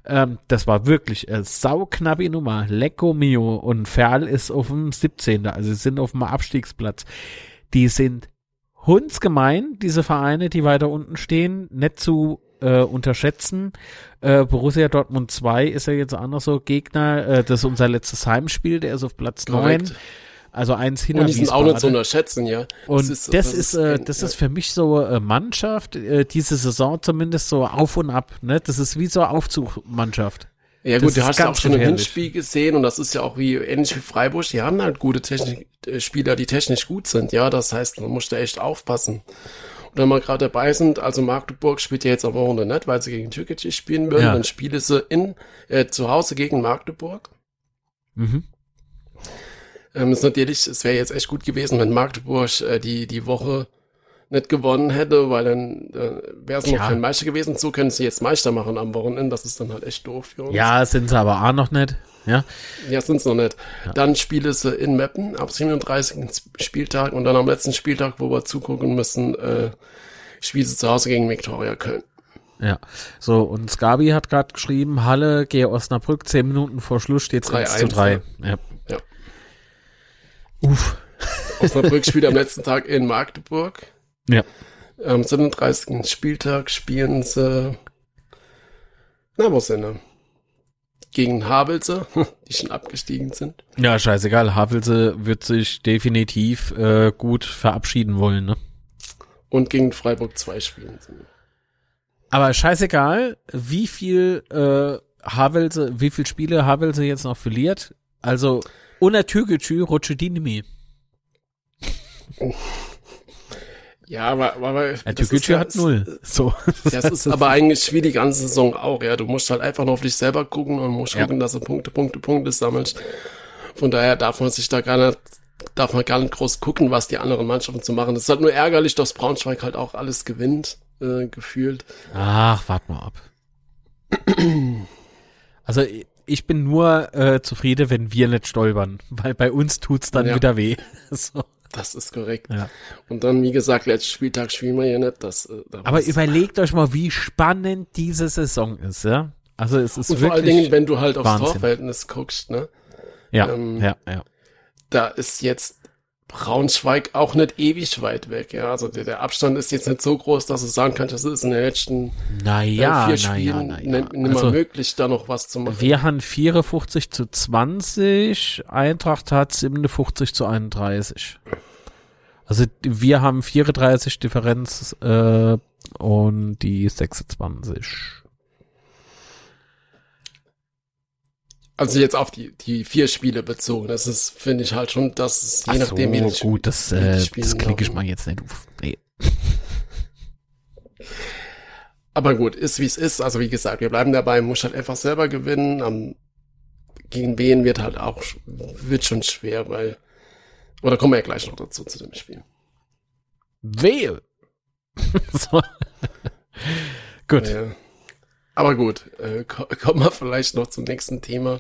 Ähm, das war wirklich äh, sauknappe Nummer. Lecco mio. Und Ferl ist auf dem 17. Also sie sind auf dem Abstiegsplatz. Die sind hundsgemein, diese Vereine, die weiter unten stehen, nicht zu äh, unterschätzen. Äh, Borussia Dortmund 2 ist ja jetzt auch noch so Gegner. Äh, das ist unser letztes Heimspiel, der ist auf Platz Korrekt. 9. Also eins hinter Und die sind auch nicht zu unterschätzen, ja. Und das ist, äh, das ist für mich so äh, Mannschaft, äh, diese Saison zumindest so auf und ab, ne? Das ist wie so Aufzugmannschaft. Ja Das gut, du ist hast ja auch schon im. Hinspiel gesehen und das ist ja auch wie ähnlich wie Freiburg, die haben halt gute Technik, äh, Spieler, die technisch gut sind, ja, das heißt, man muss da echt aufpassen. Und wenn wir gerade dabei sind, also Magdeburg spielt ja jetzt am Wochenende nicht, weil sie gegen Türkei spielen würden, Ja. dann spielen sie in, äh, zu Hause gegen Magdeburg. Mhm. Ähm, ist natürlich, es wäre jetzt echt gut gewesen, wenn Magdeburg äh, die, die Woche nicht gewonnen hätte, weil dann äh, wäre es noch kein Meister gewesen. So können sie jetzt Meister machen am Wochenende, das ist dann halt echt doof für uns. Ja, sind sie aber auch noch nicht. Ja. Ja, sind's noch nicht. Dann spiele sie in Meppen ab 37. Spieltag und dann am letzten Spieltag, wo wir zugucken müssen, äh, spielt sie zu Hause gegen Viktoria Köln. Ja. So, und Skabi hat gerade geschrieben, Halle, gehe Osnabrück, zehn Minuten vor Schluss steht 1 zu 3-1, 3. Ja. Ja. Uff. Osnabrück spielt am [laughs] letzten Tag in Magdeburg. Ja. Am 37. Spieltag spielen sie, na, wo sind sie? Gegen Havelse, [laughs] die schon abgestiegen sind. Ja, scheißegal. Havelse wird sich definitiv äh, gut verabschieden wollen, ne? Und gegen Freiburg 2 spielen sie. Aber scheißegal, wie viel äh, Havelse, wie viel Spiele Havelse jetzt noch verliert. Also, unter Türkgücü rutsche die nicht mehr. Ja, aber, aber Ja, das Türkgücü hat null. So. Das ist aber eigentlich wie die ganze Saison auch, ja. Du musst halt einfach nur auf dich selber gucken und musst Ja. gucken, dass du Punkte, Punkte, Punkte sammelst. Von daher darf man sich da gar nicht, darf man gar nicht groß gucken, was die anderen Mannschaften zu machen. Es ist halt nur ärgerlich, dass Braunschweig halt auch alles gewinnt, äh, gefühlt. Ach, wart mal ab. Also ich bin nur äh, zufrieden, wenn wir nicht stolpern, weil bei uns tut's dann Ja. wieder weh. [laughs] So. Das ist korrekt. Ja. Und dann, wie gesagt, letzten Spieltag spielen wir ja nicht. Das, äh, da Aber überlegt euch mal, wie spannend diese Saison ist, ja? Also es ist und vor allen Dingen, wenn du halt aufs Wahnsinn. Torverhältnis guckst, ne? ja, ähm, ja, ja. da ist jetzt Braunschweig auch nicht ewig weit weg. Ja, also der, der Abstand ist jetzt nicht so groß, dass du sagen kannst, das ist in den letzten Naja, äh, naja, vier Spielen naja. nicht, nicht Also, mal möglich, da noch was zu machen. wir haben 54 zu 20, Eintracht hat 57 zu 31. Also wir haben 34 Differenz äh, und die 26. Also jetzt auf die, die vier Spiele bezogen. Das ist, finde ich halt schon, dass es je Ach nachdem, wie so, Sp- gut, das, wie äh, das klicke ich mal jetzt nicht auf. Nee. [laughs] Aber gut, ist wie es ist. Also wie gesagt, wir bleiben dabei, muss halt einfach selber gewinnen. Am, gegen wen wird halt auch, wird schon schwer, weil, oder kommen wir ja gleich noch dazu zu dem Spiel. Wehe. [laughs] so. Gut. Ja. Aber gut, äh, ko [laughs] kommen wir vielleicht noch zum nächsten Thema.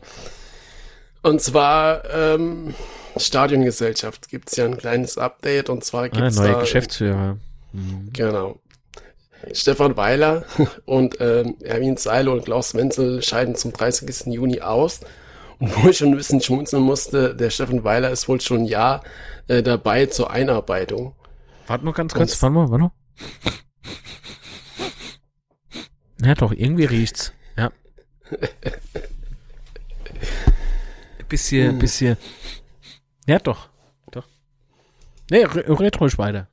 Und zwar ähm, Stadiongesellschaft gibt's ja ein kleines Update und zwar Ah, gibt's neue da Geschäftsführer. Mhm. genau Stefan Weiler und ähm, Erwin Seile und Klaus Wenzel scheiden zum 30. Juni aus. Und wo ich schon ein bisschen schmunzeln musste, der Stefan Weiler ist wohl schon ein Jahr äh, dabei zur Einarbeitung. Warte mal ganz kurz, warte mal, warte mal. Ja, doch, irgendwie riecht's. Ja. bisschen, bisschen. Ja, doch. Doch. Nee, re red ruhig weiter.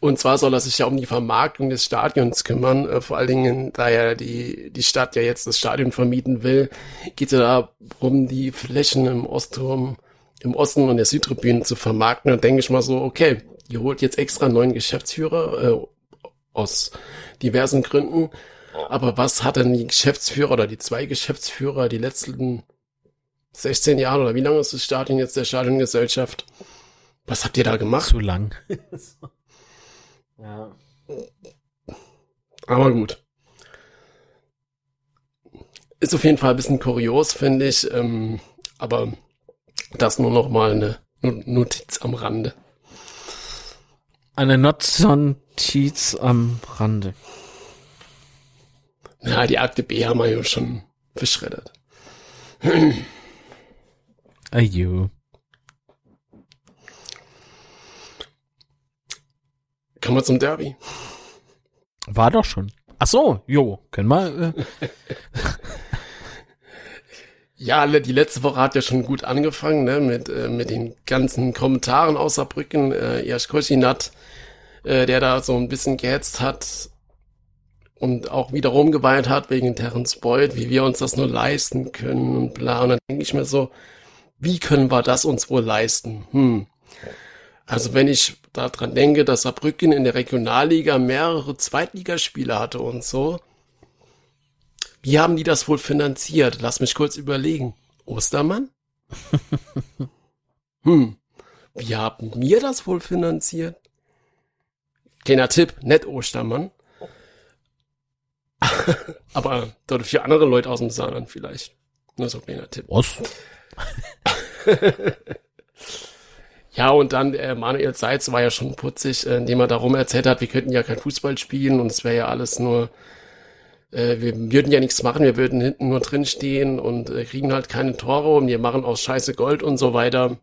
Und zwar soll er sich ja um die Vermarktung des Stadions kümmern. Äh, vor allen Dingen, da ja die, die Stadt ja jetzt das Stadion vermieten will, geht es ja darum, die Flächen im Ostturm, im Osten und der Südtribüne zu vermarkten. Und denke ich mal so, okay, ihr holt jetzt extra einen neuen Geschäftsführer äh, aus diversen Gründen. Aber was hat denn die Geschäftsführer oder die zwei Geschäftsführer die letzten 16 Jahre oder wie lange ist das Stadion jetzt der Stadiongesellschaft? Was habt ihr da gemacht? Zu lang. [laughs] ja. Aber gut. Ist auf jeden Fall ein bisschen kurios, finde ich. Ähm, aber das nur noch mal eine No- Notiz am Rande. Eine Notiz am Rande. Ja, die Akte B haben wir ja schon verschreddert. Ajo. Kommen wir zum Derby. War doch schon. Ach so, jo, können wir. Äh, [laughs] Ja, die letzte Woche hat ja schon gut angefangen, ne, mit, äh, mit den ganzen Kommentaren aus Saarbrücken. Äh, Jasch Koschinat, äh, der da so ein bisschen gehetzt hat und auch wiederum geweint hat wegen Terence Boyd, wie wir uns das nur leisten können und bla. Und dann denke ich mir so, wie können wir das uns wohl leisten? Hm. Also wenn ich daran denke, dass Saarbrücken in der Regionalliga mehrere Zweitligaspiele hatte und so, wie haben die das wohl finanziert? Lass mich kurz überlegen. Ostermann? [laughs] hm. Wie haben wir das wohl finanziert? Kleiner Tipp, nicht Ostermann. [laughs] Aber dort für andere Leute aus dem Saarland vielleicht. Nur so ein kleiner Tipp. was? [laughs] Ja, und dann äh, Manuel Seitz war ja schon putzig, äh, indem er darum erzählt hat, wir könnten ja kein Fußball spielen und es wäre ja alles nur, äh, wir würden ja nichts machen, wir würden hinten nur drin stehen und äh, kriegen halt keine Tore und wir machen aus Scheiße Gold und so weiter.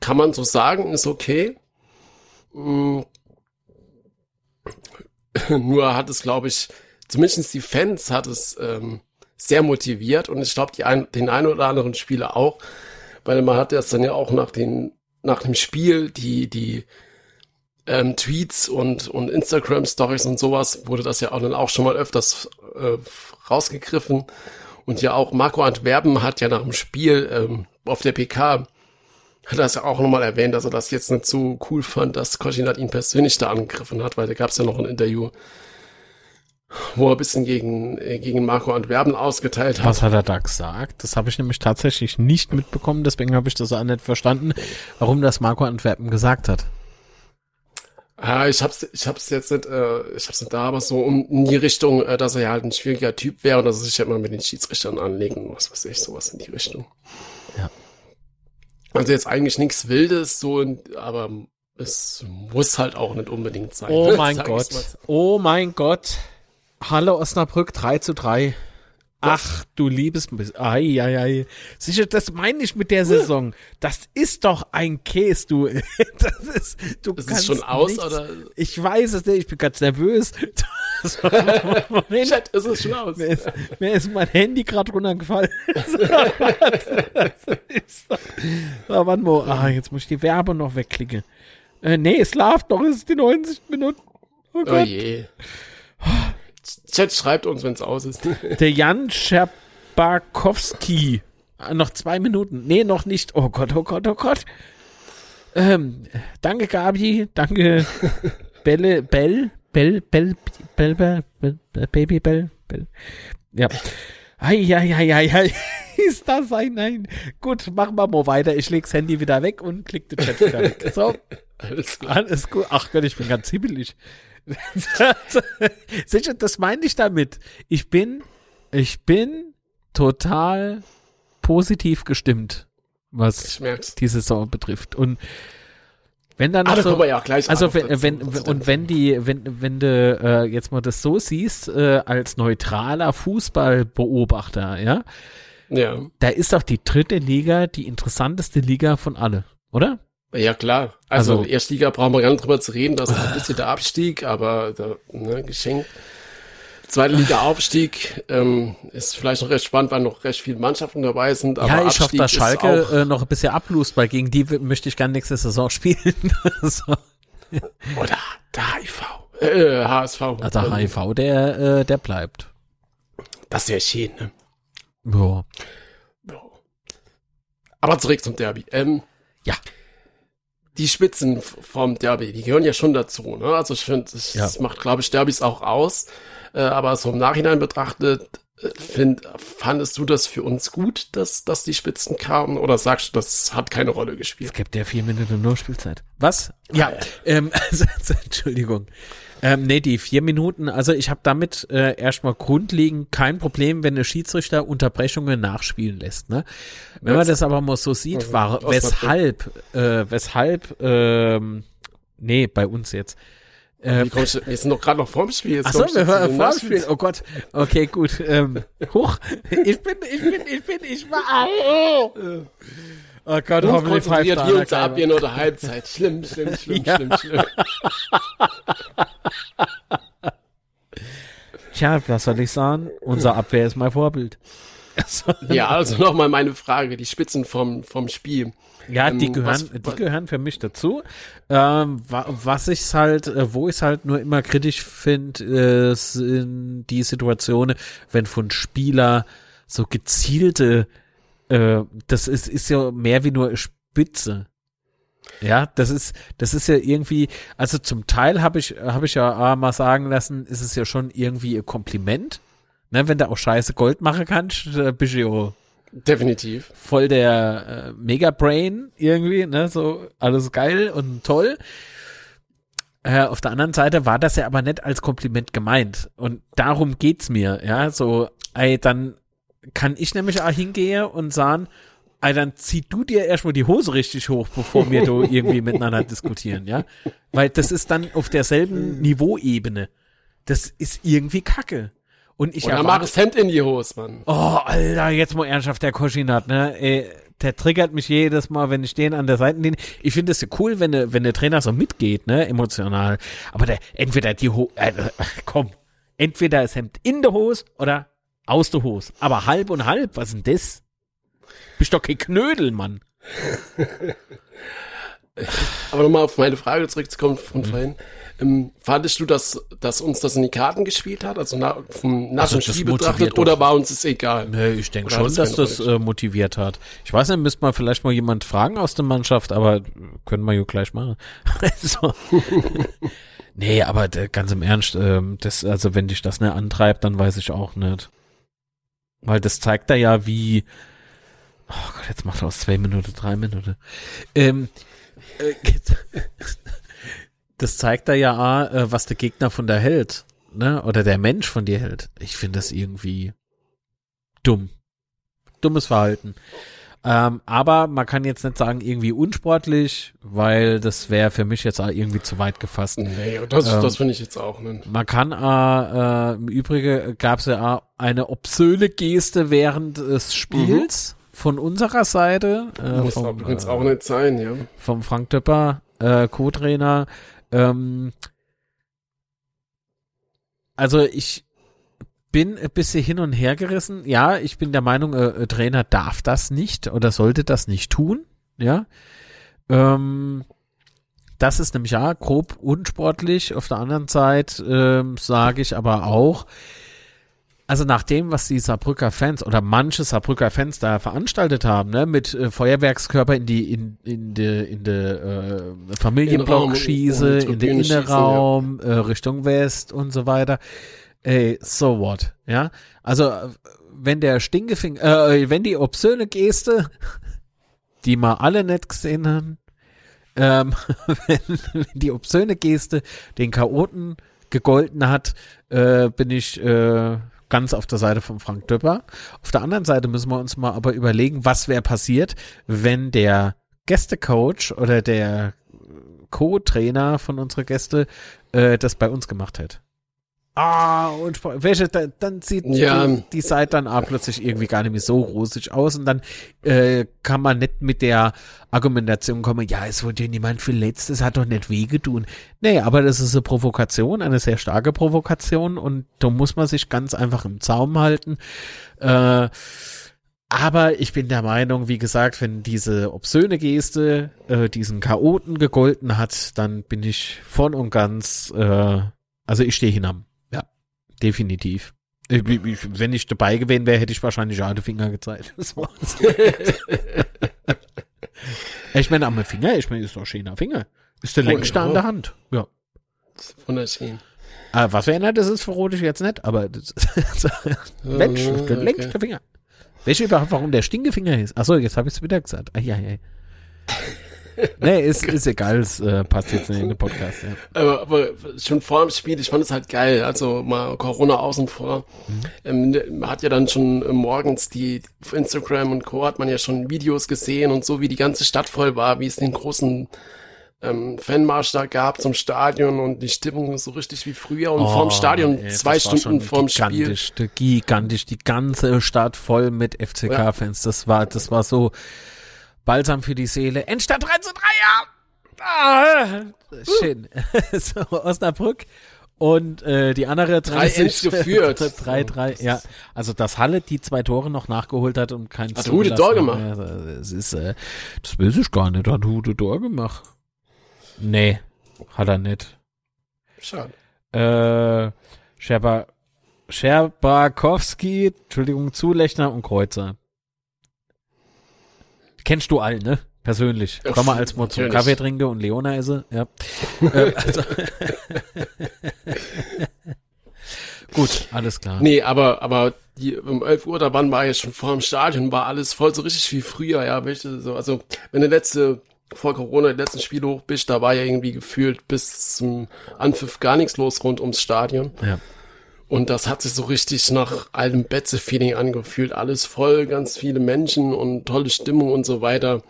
Kann man so sagen, ist okay. Mm. [laughs] Nur hat es, glaube ich, zumindest die Fans hat es ähm, sehr motiviert und ich glaube, ein, den einen oder anderen Spieler auch, weil man hat das dann ja auch nach den nach dem Spiel die die ähm, Tweets und und Instagram Stories und sowas wurde das ja auch dann auch schon mal öfters äh, rausgegriffen und ja auch Marco Antwerpen hat ja nach dem Spiel ähm, auf der PK hat das ja auch nochmal erwähnt, dass er das jetzt nicht so cool fand, dass Koschinat ihn persönlich da angegriffen hat, weil da gab es ja noch ein Interview, wo er ein bisschen gegen, äh, gegen Marco Antwerpen ausgeteilt hat. Was hat er da gesagt? Das habe ich nämlich tatsächlich nicht mitbekommen, deswegen habe ich das auch nicht verstanden, warum das Marco Antwerpen gesagt hat. Ja, ich hab's, ich hab's jetzt nicht, äh, ich hab's nicht da, aber so um, in die Richtung, äh, dass er ja halt ein schwieriger Typ wäre und dass er sich ja immer mit den Schiedsrichtern anlegen, was weiß ich, sowas in die Richtung. Ja. Also jetzt eigentlich nichts Wildes, so, aber es muss halt auch nicht unbedingt sein. Oh mein Sag Gott. mal. Oh mein Gott. Halle Osnabrück 3 zu 3. Ach, du liebes, ai, ai, ai. Sicher, das meine ich mit der Saison. Das ist doch ein Käse, du. [laughs] Das ist, du Ist es kannst schon aus, nichts- oder? Ich weiß es nicht, ich bin ganz nervös. [laughs] [laughs] Chat, ist es schon aus? mir, ist, mir ist mein Handy gerade runtergefallen. so, warte mal. Ah, jetzt muss ich die Werbung noch wegklicken. Äh, nee, es läuft noch, es ist die 90 Minuten. Oh Oh Gott. je. Chat schreibt uns, wenn's aus ist. [laughs] Der Jan Scherbakowski. Ah, Noch zwei Minuten. Nee, noch nicht. Oh Gott, oh Gott, oh Gott. Ähm, danke, Gabi. Danke, [laughs] Belle, Bell, Bell, Bell, Bell, Bell, Bell, Bell, Baby Bell, Bell. Ja. Eieieiei, [laughs] ist das ein Nein? Gut, machen wir mal weiter. Ich leg's Handy wieder weg und klick den Chat wieder weg. So, Alles alles gut. Ach Gott, ich bin ganz hibbelig. [laughs] Sicher, das meine ich damit. Ich bin, ich bin total positiv gestimmt, was die Saison betrifft. Und wenn dann Ah, da so, wir ja also wenn, dazu, wenn und wenn die, wenn, wenn du äh, jetzt mal das so siehst, äh, als neutraler Fußballbeobachter, ja, Ja. da ist doch die dritte Liga die interessanteste Liga von alle, oder? Ja, klar. Also, Also- Erstliga brauchen wir gar nicht drüber zu reden, das ist ein bisschen der Abstieg, aber da, ne, Geschenk. Zweite Liga Aufstieg ähm, ist vielleicht noch recht spannend, weil noch recht viele Mannschaften dabei sind. Aber ja, ich hoffe, Abstieg dass ist Schalke auch, äh, noch ein bisschen ablust, weil gegen die möchte ich gerne nächste Saison spielen. [laughs] so. oder der HIV. Äh, HSV. Also Ähm, HIV, der, äh, der bleibt. Das wäre schön, ne? Ja. Ja. Aber zurück zum Derby. Ähm, Ja. Die Spitzen vom Derby, die gehören ja schon dazu. Ne? Also ich finde, das, Ja. das macht, glaube ich, Derbys auch aus. Äh, aber so im Nachhinein betrachtet, äh, find, fandest du das für uns gut, dass, dass die Spitzen kamen? Oder sagst du, das hat keine Rolle Es gespielt? gibt ja vier Minuten nur Spielzeit. Was? Ja, ja. ähm, [laughs] also, also, Entschuldigung. Ähm, nee, die vier Minuten, also ich habe damit äh, erstmal grundlegend kein Problem, wenn der Schiedsrichter Unterbrechungen nachspielen lässt. Ne? Wenn man das aber mal so sieht, Also, war, weshalb, äh, weshalb, ähm, nee, bei uns jetzt. Ähm, du, wir sind doch gerade noch vorm Spiel. Jetzt Ach so, kommst du wir hören den vor Nachspielen. Spiel. Oh Gott. Okay, gut. Ähm, hoch. Ich bin, ich bin, ich bin, ich war. Oh, oh Gott, Und hoffentlich pfeift da wir uns ab hier nur der Halbzeit. Schlimm, schlimm, schlimm, [laughs] Ja. schlimm, schlimm. Tja, was soll ich sagen? Unser Abwehr ist mein Vorbild. [laughs] [laughs] Ja, also nochmal meine Frage, die Spitzen vom, vom Spiel. ja, die Ähm, gehören, was- die gehören für mich dazu. Ähm, wa was ich halt, äh, wo ich halt nur immer kritisch finde, äh, sind die Situationen, wenn von Spieler so gezielte, äh, das ist, ist ja mehr wie nur Spitze. Ja, das ist, das ist ja irgendwie, also zum Teil habe ich, habe ich ja äh, mal sagen lassen, ist es ja schon irgendwie ein Kompliment. Ne, wenn du auch scheiße Gold machen kannst, bist du ja Definitiv. voll der äh, Mega-Brain irgendwie, ne, so alles geil und toll. Äh, auf der anderen Seite war das ja aber nicht als Kompliment gemeint. Und darum geht's mir, ja, so, ey, dann kann ich nämlich auch hingehen und sagen, ey, dann zieh du dir erstmal die Hose richtig hoch, bevor wir da irgendwie [laughs] miteinander diskutieren, ja. Weil das ist dann auf derselben Niveauebene. Das ist irgendwie kacke. Und ich Oder mach das Hemd in die Hose, Mann. Oh, Alter, jetzt mal ernsthaft, der Koschinat, ne? Ey, der triggert mich jedes Mal, wenn ich den an der Seitenlinie. Ich finde es ja cool, wenn, der- wenn der Trainer so mitgeht, ne? Emotional. Aber der, entweder die Hose, äh, [laughs] komm, entweder das Hemd in der Hose oder aus der Hose. Aber halb und halb, was denn das? Bist doch kein Knödel, Mann. [laughs] Aber nochmal auf meine Frage zurückzukommen Mhm. von vorhin. Ähm, fandest du, dass, dass uns das in die Karten gespielt hat? Also nach, vom, nach Also dem das Spiel betrachtet? Oder war uns es egal? Nee, ich denke schon, dass das äh, motiviert hat. Ich weiß nicht, müsste man vielleicht mal jemand fragen aus der Mannschaft, aber können wir ja gleich machen. [laughs] so. [laughs] nee, aber äh, ganz im Ernst, ähm, das, also wenn dich das nicht antreibt, dann weiß ich auch nicht. Weil das zeigt da ja, wie, oh Gott, jetzt macht er aus zwei Minuten drei Minuten. Ähm, äh, [laughs] das zeigt da ja, äh, was der Gegner von dir hält, ne? Oder der Mensch von dir hält. Ich finde das irgendwie dumm. Dummes Verhalten. Ähm, aber man kann jetzt nicht sagen, irgendwie unsportlich, weil das wäre für mich jetzt auch irgendwie zu weit gefasst. Nee, das, Ähm, das finde ich jetzt auch nicht. Man kann, äh, äh, im Übrigen gab es ja auch eine obszöne Geste während des Spiels von unserer Seite. Äh, Muss vom, übrigens äh, auch nicht sein, ja. vom Frank Töpper, äh, Co-Trainer. Ähm, also ich bin ein bisschen hin und her gerissen. Ja, ich bin der Meinung, äh, äh, Trainer darf das nicht oder sollte das nicht tun. Ja. Ähm, das ist nämlich ja grob unsportlich. Auf der anderen Seite ähm, sage ich aber auch, also nach dem, was die Saarbrücker Fans oder manche Saarbrücker Fans da veranstaltet haben, ne, mit äh, Feuerwerkskörper in die in in de in de äh, Familienblock-Schieße, Innenraum, in den schießen, Innenraum, äh, Richtung West und so weiter. Ey, so what, ja? Also wenn der Stinkefinger, äh, wenn die obszöne Geste, die wir alle nicht gesehen haben, ähm, [laughs] wenn, wenn die obszöne Geste den Chaoten gegolten hat, äh, bin ich äh, ganz auf der Seite von Frank Döpper. Auf der anderen Seite müssen wir uns mal aber überlegen, was wäre passiert, wenn der Gästecoach oder der Co-Trainer von unserer Gäste äh, das bei uns gemacht hätte. Ah, und welche, dann, dann sieht Ja. die, die Seite dann auch plötzlich irgendwie gar nicht mehr so rosig aus und dann äh, kann man nicht mit der Argumentation kommen, ja, es wurde ja niemand verletzt, es hat doch nicht wehgetun. Nee, aber das ist eine Provokation, eine sehr starke Provokation und da muss man sich ganz einfach im Zaum halten. Äh, aber ich bin der Meinung, wie gesagt, wenn diese obszöne Geste äh, diesen Chaoten gegolten hat, dann bin ich voll und ganz, äh, also ich stehe hinam. Definitiv. Ich, ich, wenn ich dabei gewesen wäre, hätte ich wahrscheinlich den Finger gezeigt. [laughs] Das war's. ich meine, am Finger, ich meine, ist doch ein schöner Finger. Ist der Oh, längste ja. an der Hand. Ja. Wunderschön. Ah, was verändert, das ist verrate ich jetzt nicht, aber das [laughs] Mensch, ist der okay. längste Finger. Du überhaupt, warum der Stinkefinger ist? Achso, jetzt habe ich es wieder gesagt. Ah, ja, ja. Nee, ist, ist egal, es äh, passt jetzt nicht in den Podcast. Ja. Aber, aber schon vor dem Spiel, ich fand es halt geil. Also mal Corona außen vor. Ähm, man hat ja dann schon äh, morgens die auf Instagram und Co. hat man ja schon Videos gesehen und so, wie die ganze Stadt voll war, wie es den großen ähm, Fanmarsch da gab zum Stadion und die Stimmung so richtig wie früher und vorm Stadion ey, zwei Stunden vorm Spiel. gigantisch. Gigantisch, die ganze Stadt voll mit FCK-Fans. Das war, das war so balsam für die Seele. Endstand 3 zu 3, ja! Ah, schön. [laughs] so, Osnabrück. Und äh, die andere 3-1 geführt. [laughs] 3-3, ja. Also, dass Halle die zwei Tore noch nachgeholt hat und kein Hat Hude Tor gemacht. Das ist, äh, das weiß ich gar nicht. Hat Hude Tor gemacht? Nee, hat er nicht. Schade. Äh, Scherba, Scherbakowski, Entschuldigung, Zulechner und Kreuzer. Kennst du alle, ne? Persönlich. Komm mal als zum natürlich. Kaffee trinke und Leona esse. Ja. [laughs] äh, also. [laughs] Gut, alles klar. Nee, aber, aber die, um 11 Uhr, da waren wir ja schon vor dem Stadion, war alles voll so richtig wie früher, ja, welche, so, also, wenn der letzte, vor Corona, die letzten Spiele hoch bist, da war ja irgendwie gefühlt bis zum Anpfiff gar nichts los rund ums Stadion. Ja. Und das hat sich so richtig nach altem Betze-Feeling angefühlt. Alles voll, ganz viele Menschen und tolle Stimmung und so weiter.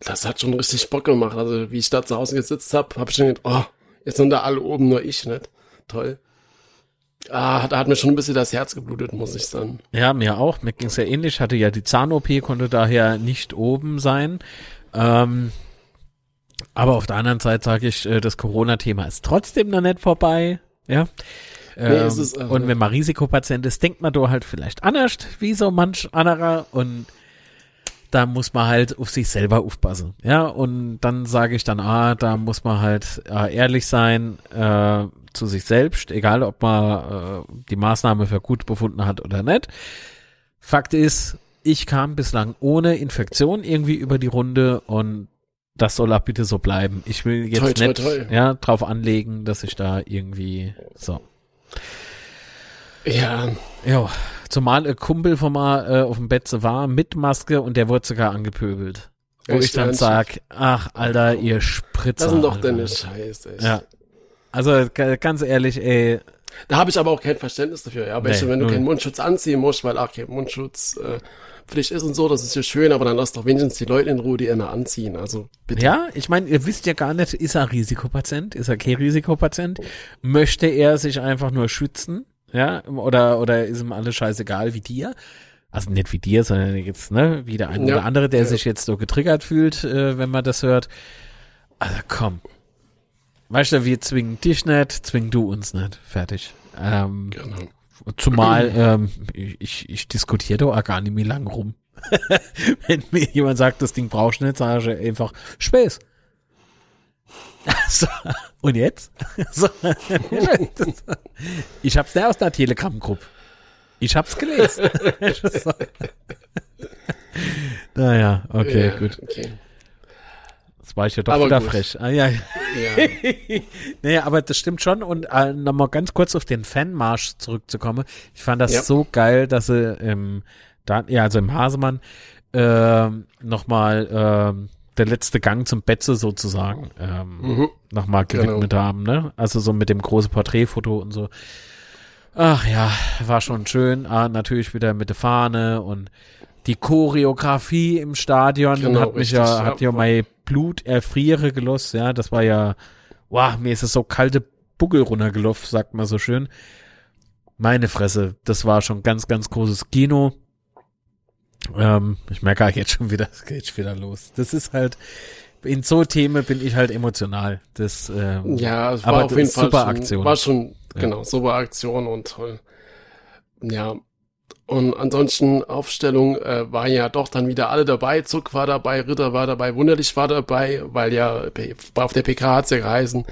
Das hat schon richtig Bock gemacht. Also, wie ich da zu Hause gesitzt habe, habe ich schon gedacht, oh, jetzt sind da alle oben, nur ich nicht. Toll. Ah, da hat mir schon ein bisschen das Herz geblutet, muss ich sagen. Ja, mir auch. Mir ging's ja ähnlich. Hatte ja die Zahn-OP, konnte daher nicht oben sein. Ähm, aber auf der anderen Seite sage ich, äh, das Corona-Thema ist trotzdem noch nicht vorbei. Ja. Ähm, ist es auch und nicht. wenn man Risikopatient ist, denkt man da halt vielleicht anders, wie so manch anderer. Und da muss man halt auf sich selber aufpassen. Ja, und dann sage ich dann, ah, da muss man halt äh, ehrlich sein äh, zu sich selbst, egal ob man äh, die Maßnahme für gut befunden hat oder nicht. Fakt ist, ich kam bislang ohne Infektion irgendwie über die Runde und das soll auch bitte so bleiben. Ich will jetzt Toi, toi, nicht toi. Ja, drauf anlegen, dass ich da irgendwie so. Ja, Ja, zumal ein Kumpel von mal äh, auf dem Bett war mit Maske und der wurde sogar angepöbelt. Wo Echt ich dann sag, ach Alter, ihr Spritzer. das sind doch Alter. deine Scheiße. echt. Ja. Also ga- ganz ehrlich, ey, Da habe ich aber auch kein Verständnis dafür. Ja, welche, Nee, wenn du keinen Mundschutz anziehen musst, weil, ach, okay, Mundschutz äh, Pflicht ist und so, das ist ja schön, aber dann lass doch wenigstens die Leute in Ruhe, die immer anziehen. Also bitte. ja, ich meine, ihr wisst ja gar nicht, ist er Risikopatient, ist er kein Risikopatient? Möchte er sich einfach nur schützen? Ja, oder, oder ist ihm alles scheißegal wie dir? Also nicht wie dir, sondern jetzt, ne, wie der eine Ja. oder andere, der Ja. sich jetzt so getriggert fühlt, äh, wenn man das hört. Also komm. Weißt du, wir zwingen dich nicht, zwingen du uns nicht. Fertig. Ähm, Genau. Zumal ähm, ich, ich, diskutiere da auch gar nicht mehr lang rum. [laughs] Wenn mir jemand sagt, das Ding brauchst du nicht, sage ich einfach Spaß. [laughs] So, und jetzt? [laughs] So, ich hab's nicht aus der Telegram-Gruppe. Ich hab's gelesen. Naja, okay, Ja, gut. Okay. Jetzt war ich ja doch Aber wieder gut. frech. Ah, ja. Ja. [laughs] naja, aber das stimmt schon. Und äh, nochmal ganz kurz auf den Fanmarsch zurückzukommen. Ich fand das Ja. so geil, dass sie im, da, ja, also im Hasemann ähm, nochmal ähm, der letzte Gang zum Betze sozusagen ähm, Mhm. nochmal gewidmet Genau. haben. Ne? Also so mit dem großen Porträtfoto und so. Ach ja, war schon schön. Ah, natürlich wieder mit der Fahne und die Choreografie im Stadion Genau, hat mich richtig, ja, ja. hat ja mein Blut erfriere gelost, ja, das war ja, wow, mir ist es so kalte Buckel runtergelaufen, sagt man so schön. Meine Fresse, das war schon ganz, ganz großes Kino. Ähm, ich merke halt jetzt schon wieder, [laughs] es geht schon wieder los. Das ist halt, in so Themen bin ich halt emotional. Das, ähm, Ja, es Aber war auf das jeden Fall super schon, Aktion. war schon, Ja. genau, super Aktion und toll. Ja. Und ansonsten Aufstellung äh, war ja doch dann wieder alle dabei. Zuck war dabei, Ritter war dabei, Wunderlich war dabei, weil ja auf der PK hat's ja geheißen,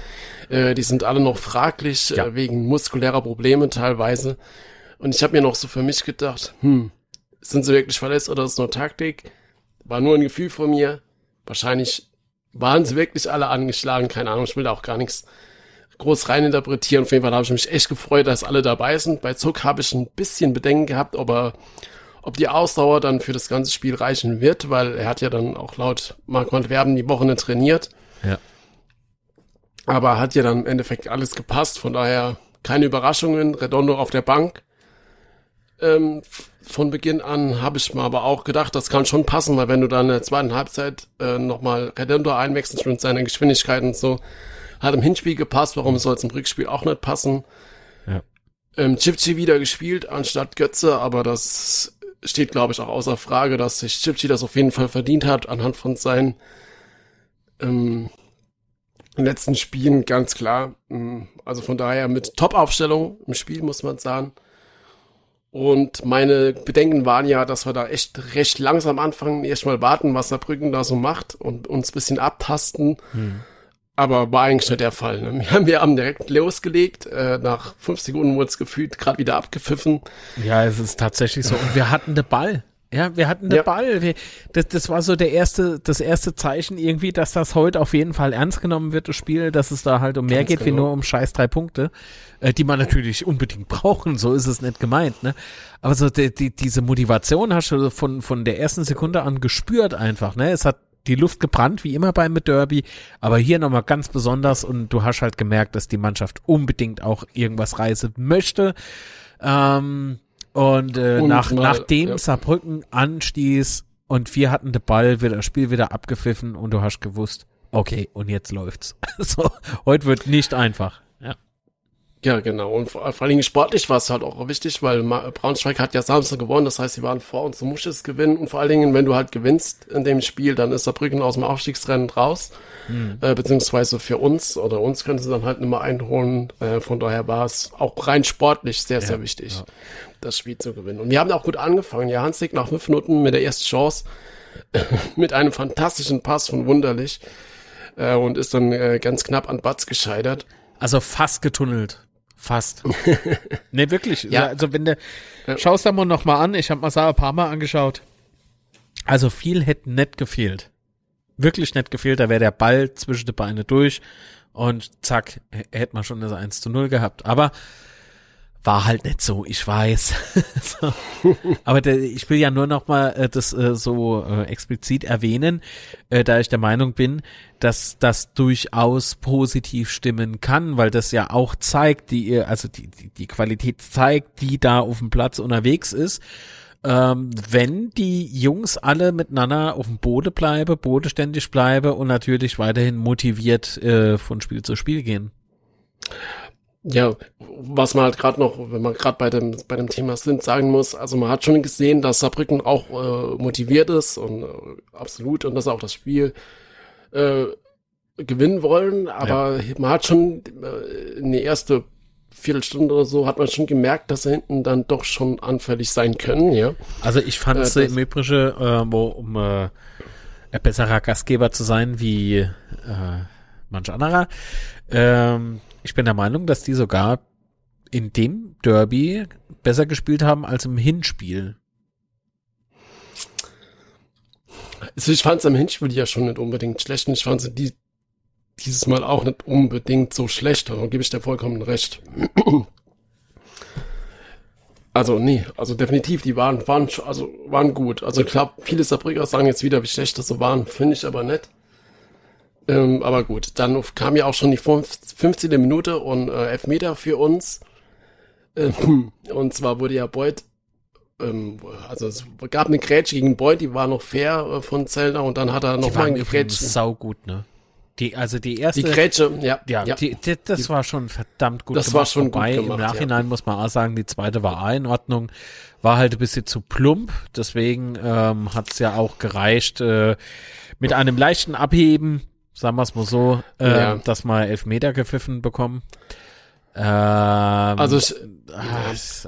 äh, die sind alle noch fraglich Ja. äh, wegen muskulärer Probleme teilweise. Und ich habe mir noch so für mich gedacht, hm, sind sie wirklich verletzt oder ist es nur Taktik? War nur ein Gefühl von mir. Wahrscheinlich waren sie wirklich alle angeschlagen, keine Ahnung, ich will da auch gar nichts groß reininterpretieren. Auf jeden Fall habe ich mich echt gefreut, dass alle dabei sind. Bei Zuck habe ich ein bisschen Bedenken gehabt, ob er, ob die Ausdauer dann für das ganze Spiel reichen wird, weil er hat ja dann auch laut Marc Werben die Woche nicht trainiert. Ja. Aber hat ja dann im Endeffekt alles gepasst, von daher keine Überraschungen. Redondo auf der Bank. Ähm, von Beginn an habe ich mir aber auch gedacht, das kann schon passen, weil wenn du dann in der zweiten Halbzeit äh, nochmal Redondo einwechselst mit seiner Geschwindigkeit und so, hat im Hinspiel gepasst, warum soll es im Rückspiel auch nicht passen? Ja. Ähm, Chipchi wieder gespielt anstatt Götze, aber das steht, glaube ich, auch außer Frage, dass sich Chipchi das auf jeden Fall verdient hat, anhand von seinen ähm, letzten Spielen, ganz klar. Ähm, Also von daher mit Top-Aufstellung im Spiel, muss man sagen. Und meine Bedenken waren ja, dass wir da echt recht langsam anfangen, erstmal warten, was Saarbrücken da so macht und uns ein bisschen abtasten. Aber war eigentlich nicht der Fall. Ne? [laughs] Wir, haben, wir haben direkt losgelegt. Äh, nach fünf Sekunden wurde es gefühlt gerade wieder abgepfiffen. Ja, es ist tatsächlich so. Und wir hatten den Ball. Ja, wir hatten den Ja. Ball. Wir, das, das war so der erste, das erste Zeichen irgendwie, dass das heute auf jeden Fall ernst genommen wird, das Spiel, dass es da halt um mehr Ganz geht wie genau. nur um scheiß drei Punkte, äh, die man natürlich unbedingt [laughs] brauchen, so ist es nicht gemeint, ne? Aber so die, die, diese Motivation hast du von, von der ersten Sekunde an gespürt einfach, ne? Es hat die Luft gebrannt, wie immer beim Derby, aber hier nochmal ganz besonders und du hast halt gemerkt, dass die Mannschaft unbedingt auch irgendwas reißen möchte. Ähm, und, äh, Und nach, mal, nachdem ja. Saarbrücken anstieß und wir hatten den Ball, wird das Spiel wieder abgepfiffen und du hast gewusst, okay, und jetzt läuft's. [laughs] so, heute wird nicht einfach. Ja. Ja, genau. Und vor, vor allen Dingen sportlich war es halt auch wichtig, weil Braunschweig hat ja Samstag gewonnen. Das heißt, sie waren vor uns, du musst es gewinnen. Und vor allen Dingen, wenn du halt gewinnst in dem Spiel, dann ist Saarbrücken aus dem Aufstiegsrennen raus. Äh, beziehungsweise für uns oder uns können sie dann halt nicht mehr einholen. Äh, von daher war es auch rein sportlich sehr, sehr wichtig, das Spiel zu gewinnen. Und wir haben auch gut angefangen. Ja, Hansig nach fünf Minuten mit der ersten Chance [laughs] mit einem fantastischen Pass von Wunderlich äh, und ist dann äh, ganz knapp an Batz gescheitert. Also fast getunnelt. Fast. [laughs] nee, wirklich. Ja. Also wenn du, schaust da mal noch mal an, ich habe mal ein paar Mal angeschaut. Also viel hätte nicht gefehlt. Wirklich nicht gefehlt, da wäre der Ball zwischen die Beine durch und zack, hätte man schon das 1 zu 0 gehabt. Aber war halt nicht so, ich weiß. [laughs] so. Aber der, ich will ja nur noch mal äh, das äh, so äh, explizit erwähnen, äh, da ich der Meinung bin, dass das durchaus positiv stimmen kann, weil das ja auch zeigt, die äh, also die, die, die Qualität zeigt, die da auf dem Platz unterwegs ist. Ähm, wenn die Jungs alle miteinander auf dem Boden bleiben, bodenständig bleiben und natürlich weiterhin motiviert äh, von Spiel zu Spiel gehen. Ja, was man halt gerade noch, wenn man gerade bei dem, bei dem Thema sind, sagen muss, also man hat schon gesehen, dass Saarbrücken auch äh, motiviert ist und äh, absolut und dass auch das Spiel äh, gewinnen wollen, aber man hat schon äh, in die erste Viertelstunde oder so hat man schon gemerkt, dass sie hinten dann doch schon anfällig sein können, ja. Also ich fand Äh, es das- im Übrigen, äh, wo, um äh, ein besserer Gastgeber zu sein wie äh, manch anderer, ähm, ich bin der Meinung, dass die sogar in dem Derby besser gespielt haben als im Hinspiel. Also ich fand es am Hinspiel ja schon nicht unbedingt schlecht und ich fand es die, dieses Mal auch nicht unbedingt so schlecht, da gebe ich dir vollkommen recht. Also nee, also definitiv, die waren, waren, also waren gut. Also glaube, viele Saarbrücker sagen jetzt wieder, wie schlecht das so waren, finde ich aber nicht. Ähm, aber gut, dann kam ja auch schon die 15. Minute und äh, Elfmeter für uns. Ähm, und zwar wurde ja Beuth, ähm, also es gab eine Grätsche gegen Beuth, die war noch fair äh, von Zellner und dann hat er noch mal eine Grätsche. Sau gut, ne? Die, also die erste. Die Grätsche, ja. Ja, ja. Die, die, das die, war schon verdammt gut das gemacht. war schon Wobei, gut gemacht, Im Nachhinein ja. muss man auch sagen, die zweite war auch in Ordnung. War halt ein bisschen zu plump. Deswegen ähm, hat es ja auch gereicht, äh, mit einem leichten Abheben, sagen wir es mal so, äh, ja. dass wir Elfmeter gepfiffen bekommen. Ähm, also ich,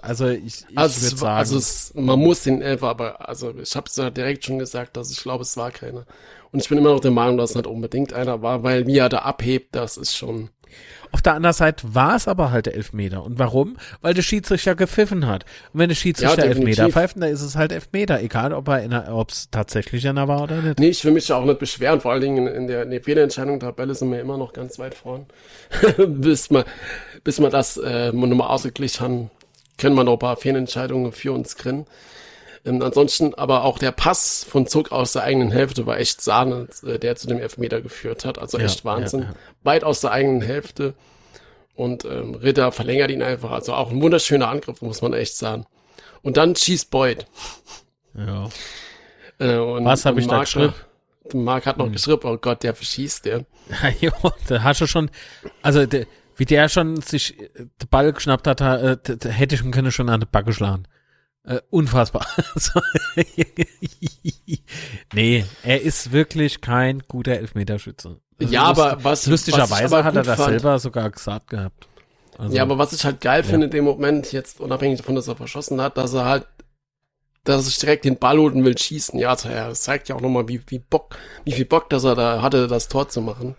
also ich, ich also würde sagen, also es, man muss den Elfer, aber also ich habe es ja direkt schon gesagt, dass ich glaube, es war keiner. Und ich bin immer noch der Meinung, dass es nicht unbedingt einer war, weil wie er da abhebt, das ist schon. Auf der anderen Seite war es aber halt der Elfmeter. Und warum? Weil der Schiedsrichter gepfiffen hat. Und wenn der Schiedsrichter ja, Elfmeter pfeift, dann ist es halt Elfmeter. Egal, ob er es tatsächlich einer war oder nicht. Nee, ich will mich ja auch nicht beschweren. Vor allen Dingen in der, in der Fehlentscheidung-Tabelle sind wir immer noch ganz weit vorn. [laughs] bis wir, bis wir das äh, nochmal ausgeglichen haben, können wir noch ein paar Fehlentscheidungen für uns kriegen. Ähm, ansonsten aber auch der Pass von Zug aus der eigenen Hälfte war echt Sahne, äh, der zu dem Elfmeter geführt hat. Also echt ja, Wahnsinn. Ja, ja. Weit aus der eigenen Hälfte. Und ähm, Ritter verlängert ihn einfach. Also auch ein wunderschöner Angriff, muss man echt sagen. Und dann schießt Boyd. Ja. Äh, und, Was habe ich Mark, da geschrieben? Marc hat noch hm. geschrieben, oh Gott, der verschießt der. [laughs] ja, da hast du schon, also der, wie der schon sich den Ball geschnappt hat, äh, hätte ich ihm können schon an die Backe schlagen. Äh, unfassbar. [laughs] nee, er ist wirklich kein guter Elfmeterschütze. Also ja, aber was lustigerweise was hat er das fand, selber sogar gesagt gehabt. Also, ja, aber was ich halt geil ja. finde in dem Moment, jetzt unabhängig davon, dass er verschossen hat, dass er halt, dass er sich direkt den Ball holen will schießen. Ja, also er zeigt ja auch nochmal, wie, wie Bock, wie viel Bock, dass er da hatte, das Tor zu machen.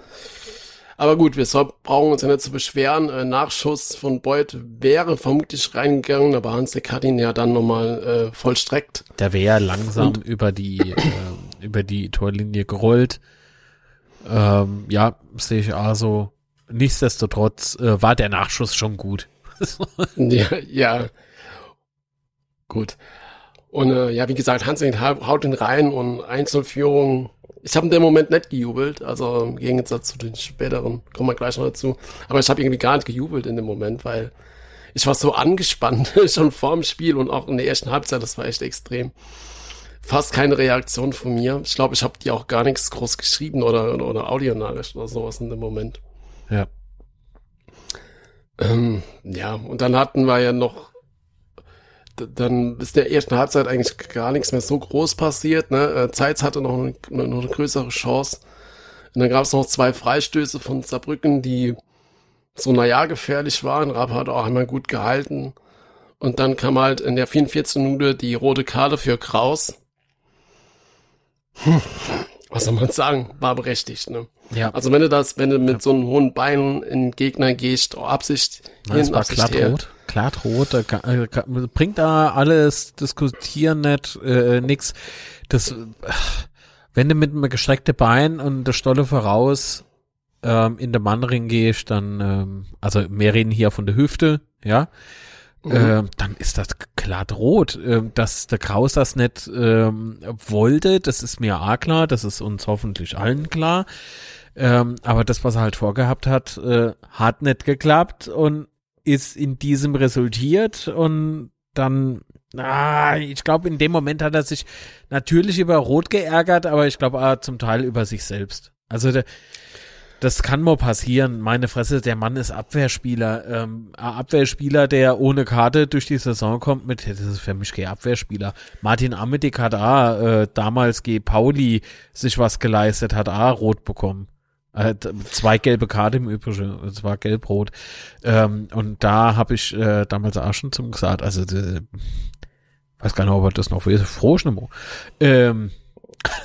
Aber gut, wir brauchen uns ja nicht zu beschweren. Äh, Nachschuss von Beuth wäre vermutlich reingegangen, aber Hansek hat ihn ja dann nochmal äh, vollstreckt. Der wäre langsam Und, über die äh, über die Torlinie gerollt. Ähm, ja, sehe ich also. Nichtsdestotrotz äh, war der Nachschuss schon gut. [laughs] ja, ja. Gut. Und äh, ja, wie gesagt, Hansek haut ihn rein und Einzelführung ich habe in dem Moment nicht gejubelt, also im Gegensatz zu den späteren, kommen wir gleich noch dazu. Aber ich habe irgendwie gar nicht gejubelt in dem Moment, weil ich war so angespannt [laughs] schon vorm Spiel und auch in der ersten Halbzeit, das war echt extrem. Fast keine Reaktion von mir. Ich glaube, ich habe die auch gar nichts groß geschrieben oder, oder, oder Audionachricht oder sowas in dem Moment. Ja. Ähm, ja, und dann hatten wir ja noch dann ist der ersten Halbzeit eigentlich gar nichts mehr so groß passiert. Ne? Äh, Zeitz hatte noch eine, noch eine größere Chance. Und dann gab es noch zwei Freistöße von Saarbrücken, die so naja gefährlich waren. Rapp hat auch einmal gut gehalten. Und dann kam halt in der 44. Minute die rote Karte für Kraus. Hm, was soll man sagen? War berechtigt, ne? Ja. Also wenn du das, wenn du mit ja. so einem hohen Bein in Gegner gehst, oh, Absicht, Nein, hin, Absicht glatt her. rot. Glatt rot, äh, bringt da alles diskutieren nicht, äh, nix. Das, äh, wenn du mit einem gestreckten Bein und der Stolle voraus ähm, in der Mannring gehst, dann, ähm, also wir reden hier von der Hüfte, ja, Mhm. Ähm, dann ist das klar rot. Ähm, dass der Kraus das nicht ähm, wollte, das ist mir auch klar, das ist uns hoffentlich allen klar. Ähm, aber das, was er halt vorgehabt hat, äh, hat nicht geklappt und ist in diesem resultiert und dann, ah, ich glaube, in dem Moment hat er sich natürlich über Rot geärgert, aber ich glaube auch zum Teil über sich selbst. Also der, das kann mal passieren. Meine Fresse, der Mann ist Abwehrspieler. Ähm, Abwehrspieler, der ohne Karte durch die Saison kommt mit, das ist für mich kein Abwehrspieler. Martin Amedik hat A, äh, damals G. Pauli sich was geleistet, hat A, rot bekommen. Äh, zwei gelbe Karte im Übrigen, es war gelb-rot. Ähm, und da habe ich äh, damals auch schon zum gesagt, also äh, weiß gar nicht, ob er das noch weiß, froh ähm,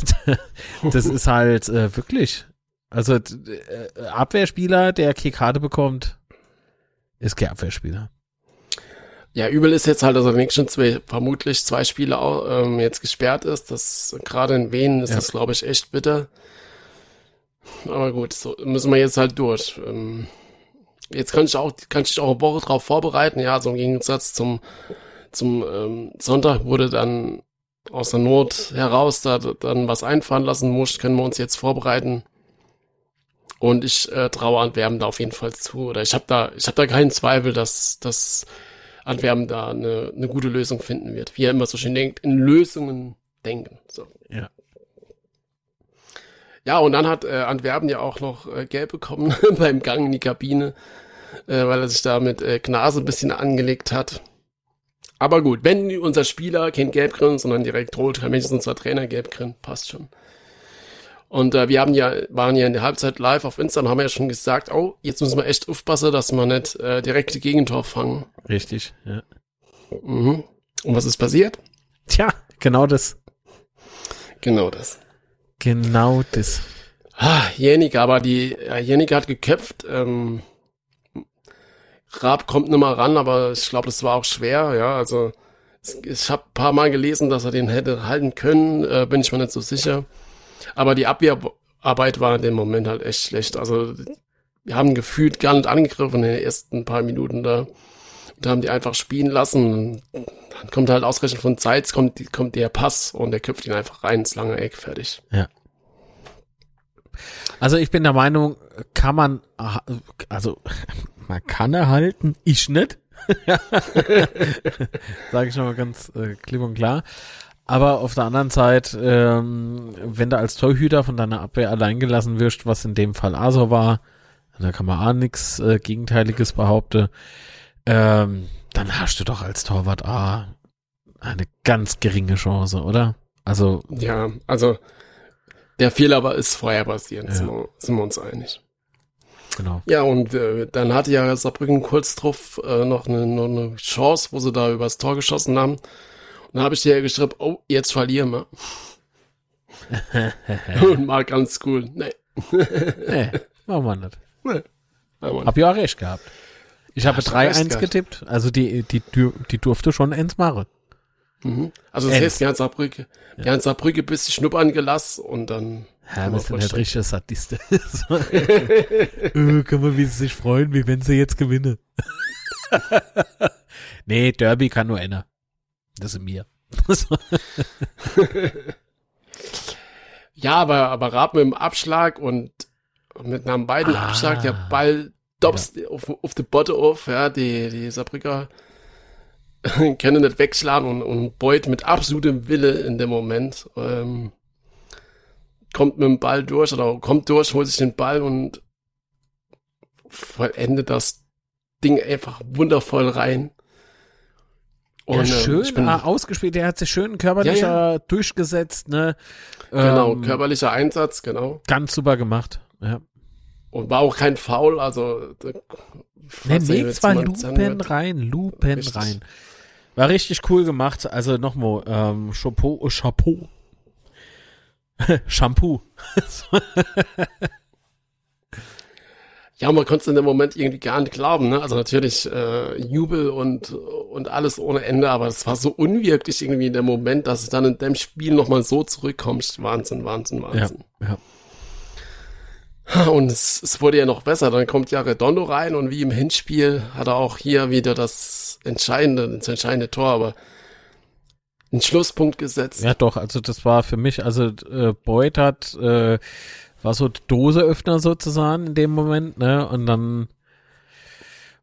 [laughs] das ist halt äh, wirklich also äh, Abwehrspieler, der keine Karte bekommt, ist kein Abwehrspieler. Ja, übel ist jetzt halt, dass er wenigstens zwei, vermutlich zwei Spiele auch, ähm, jetzt gesperrt ist. Das gerade in Wien ist Ja. das, glaube ich, echt bitter. Aber gut, so müssen wir jetzt halt durch. Ähm, jetzt kann ich auch, kann ich auch eine Woche drauf vorbereiten. Ja, so im Gegensatz zum zum ähm, Sonntag wurde dann aus der Not heraus da dann was einfallen lassen muss, können wir uns jetzt vorbereiten. Und ich äh, traue Antwerpen da auf jeden Fall zu. Oder ich habe da, ich habe da keinen Zweifel, dass, dass Antwerpen da eine, eine gute Lösung finden wird. Wie er immer so schön denkt, in Lösungen denken. So. Ja. Und dann hat äh, Antwerpen ja auch noch äh, Gelb bekommen [laughs] beim Gang in die Kabine, äh, weil er sich da mit äh, Gnase ein bisschen angelegt hat. Aber gut, wenn unser Spieler kein Gelb kriegt, sondern direkt rot, kann wenigstens unser Trainer Gelb kriegen, passt schon. Und äh, wir haben ja, waren ja in der Halbzeit live auf Insta und haben ja schon gesagt, oh, jetzt müssen wir echt aufpassen, dass wir nicht äh, direkt die Gegentor fangen. Richtig, ja. Mhm. Und was ist passiert? Tja, genau das. Genau das. Genau das. Ah, Jenik, aber die, Jenik hat geköpft. Ähm, Raab kommt nicht mal ran, aber ich glaube, das war auch schwer, ja. Also ich habe paar Mal gelesen, dass er den hätte halten können, äh, bin ich mir nicht so sicher. Aber die Abwehrarbeit war in dem Moment halt echt schlecht. Also wir haben gefühlt gar nicht angegriffen in den ersten paar Minuten da. Und haben die einfach spielen lassen. Dann kommt halt ausgerechnet von Zeitz, kommt, kommt der Pass und der köpft ihn einfach rein ins lange Eck, fertig. Also ich bin der Meinung, kann man, also man kann erhalten, ich nicht. [laughs] Sage ich schon mal ganz äh, klipp und klar. Aber auf der anderen Seite, ähm, wenn du als Torhüter von deiner Abwehr allein gelassen wirst, was in dem Fall Aso war, da kann man auch nichts äh, Gegenteiliges behaupten, ähm, dann hast du doch als Torwart A eine ganz geringe Chance, oder? Also, Ja, also der Fehler aber ist vorher passiert, Ja. sind, wir, sind wir uns einig. genau. Ja, und äh, dann hatte ja Saarbrücken kurz drauf äh, noch, eine, noch eine Chance, wo sie da übers Tor geschossen haben. Und dann habe ich dir ja geschrieben, oh, jetzt verlieren wir. [laughs] und mal ganz cool. Nee, Nee, machen wir nicht. nee. Aber Hab ja auch recht gehabt. Ich habe Hast du recht 3-1 gehabt. getippt, also die, die, die durfte schon eins machen. Mhm. Also das heißt, wir haben Saarbrücke, wir haben Saarbrücke bis die schnuppern gelassen und dann Ja, wir sind vorstellen. richtige [laughs] äh, kann man wie sie sich freuen, wie wenn sie jetzt gewinnen. [laughs] nee, Derby kann nur einer. Das ist mir. [laughs] Ja, aber, aber Raab mit dem Abschlag und mit einem beiden Ah. Abschlag, der Ball dops auf, auf die Botte auf, ja, die, die Saarbrücker [laughs] können nicht wegschlagen und, und Beuth mit absolutem Wille in dem Moment ähm, kommt mit dem Ball durch oder kommt durch, holt sich den Ball und vollendet das Ding einfach wundervoll rein. Ja, ähm, schön ich bin- ah, ausgespielt, der hat sich schön körperlicher durchgesetzt, ne? Genau, Ähm, körperlicher Einsatz, genau. Ganz super gemacht. Ja. Und war auch kein Foul, also Nee, jetzt war Lupen rein, Lupen Richtig. rein. War richtig cool gemacht. Also nochmal, ähm, Chapeau, äh, Chapeau. [laughs] Shampoo. Ja, man konnte es in dem Moment irgendwie gar nicht glauben, ne? Also natürlich äh, Jubel und, und alles ohne Ende, aber es war so unwirklich irgendwie in dem Moment, dass du dann in dem Spiel nochmal so zurückkommst. Wahnsinn, Wahnsinn, Wahnsinn. ja. [laughs] Und es, es wurde ja noch besser. Dann kommt ja Redondo rein und wie im Hinspiel hat er auch hier wieder das entscheidende, das entscheidende Tor, aber einen Schlusspunkt gesetzt. Ja, doch, also das war für mich, also äh, Boyd hat, äh, war so Doseöffner sozusagen in dem Moment, ne? Und dann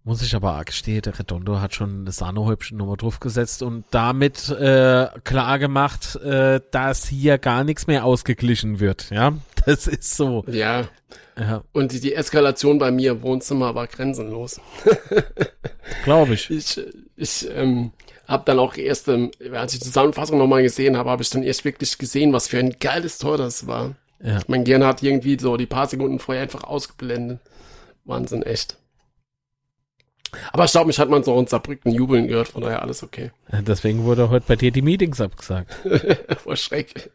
muss ich aber gestehen, der Redondo hat schon eine Sahnehäubchen nochmal draufgesetzt und damit äh, klar gemacht, äh, dass hier gar nichts mehr ausgeglichen wird, ja. [laughs] Das ist so. Ja, Ja, und die, die Eskalation bei mir im Wohnzimmer war grenzenlos. [laughs] glaube ich. Ich, ich ähm, habe dann auch erst, ähm, als ich die Zusammenfassung nochmal gesehen habe, habe ich dann erst wirklich gesehen, was für ein geiles Tor das war. Ja. Mein Gehirn hat irgendwie so die paar Sekunden vorher einfach ausgeblendet. Wahnsinn, echt. Aber ich glaube, mich hat man so in Saarbrücken jubeln gehört, von daher alles okay. Deswegen wurde heute bei dir die Meetings abgesagt. [laughs] Vor Schreck.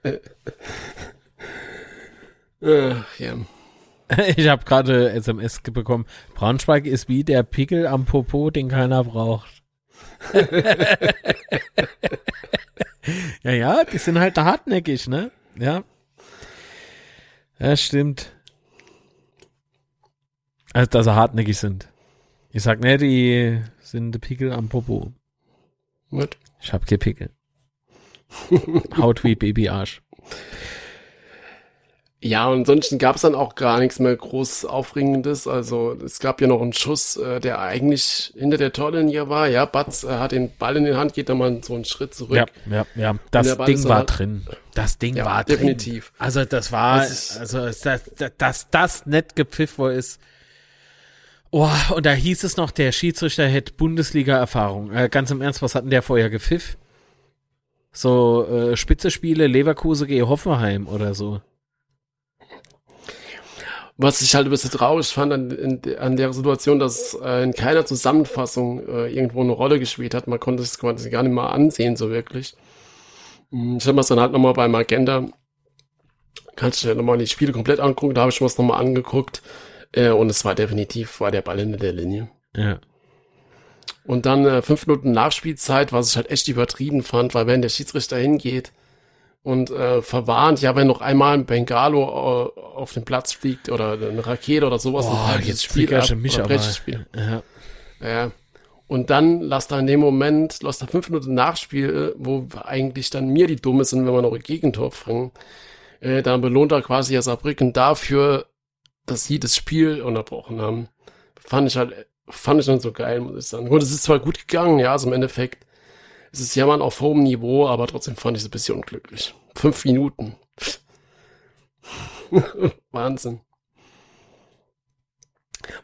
äh, ja. [laughs] Ich habe gerade SMS bekommen. Braunschweig ist wie der Pickel am Popo, den keiner braucht. [laughs] ja, ja, die sind halt hartnäckig, ne? Ja. Ja, stimmt. Also, dass sie hartnäckig sind. Ich sag, ne, die sind Pickel am Popo. What? Ich hab keine Pickel. Haut wie Babyarsch. Ja, und ansonsten gab es dann auch gar nichts mehr groß Aufregendes. Also es gab ja noch einen Schuss, äh, der eigentlich hinter der Torlinie war. Ja, Batz äh, hat den Ball in die Hand, geht dann mal so einen Schritt zurück. Ja, ja, ja. Das Ding war halt- drin. Das Ding Ja, war definitiv. drin. Also das war, Das ist- also dass das, das, das nicht gepfiff war ist. Oh, und da hieß es noch, der Schiedsrichter hätte Bundesliga-Erfahrung. Äh, ganz im Ernst, was hatten der vorher gepfiff? So äh, Spitzespiele, Leverkusen gegen Hoffenheim oder so. Was ich halt ein bisschen traurig fand an, in, an der Situation, dass äh, in keiner Zusammenfassung äh, irgendwo eine Rolle gespielt hat. Man konnte es quasi gar nicht mal ansehen, so wirklich. Hm, Ich habe mir dann halt nochmal beim Agenda, kannst du nochmal die Spiele komplett angucken, da habe ich mir das nochmal angeguckt. Äh, und es war definitiv, war der Ball hinter der Linie. Ja. Und dann äh, fünf Minuten Nachspielzeit, was ich halt echt übertrieben fand, weil wenn der Schiedsrichter hingeht und äh, verwarnt, ja, wenn noch einmal ein Bengalo äh, auf den Platz fliegt oder eine Rakete oder sowas, Boah, dann halt jetzt das Spiel ab, mich oder Spiel. Ja. Ja. Und dann lasst er in dem Moment, lasst er fünf Minuten Nachspiel, äh, wo eigentlich dann mir die Dumme sind, wenn wir noch ein Gegentor fangen, äh, dann belohnt er quasi ja Saarbrücken dafür, dass sie das Spiel unterbrochen haben. Fand ich halt, fand ich dann so geil, muss ich sagen. Gut, es ist zwar gut gegangen, ja, also im Endeffekt, es ist Jammern auf hohem Niveau, aber trotzdem fand ich es ein bisschen unglücklich. Fünf Minuten. [laughs] Wahnsinn.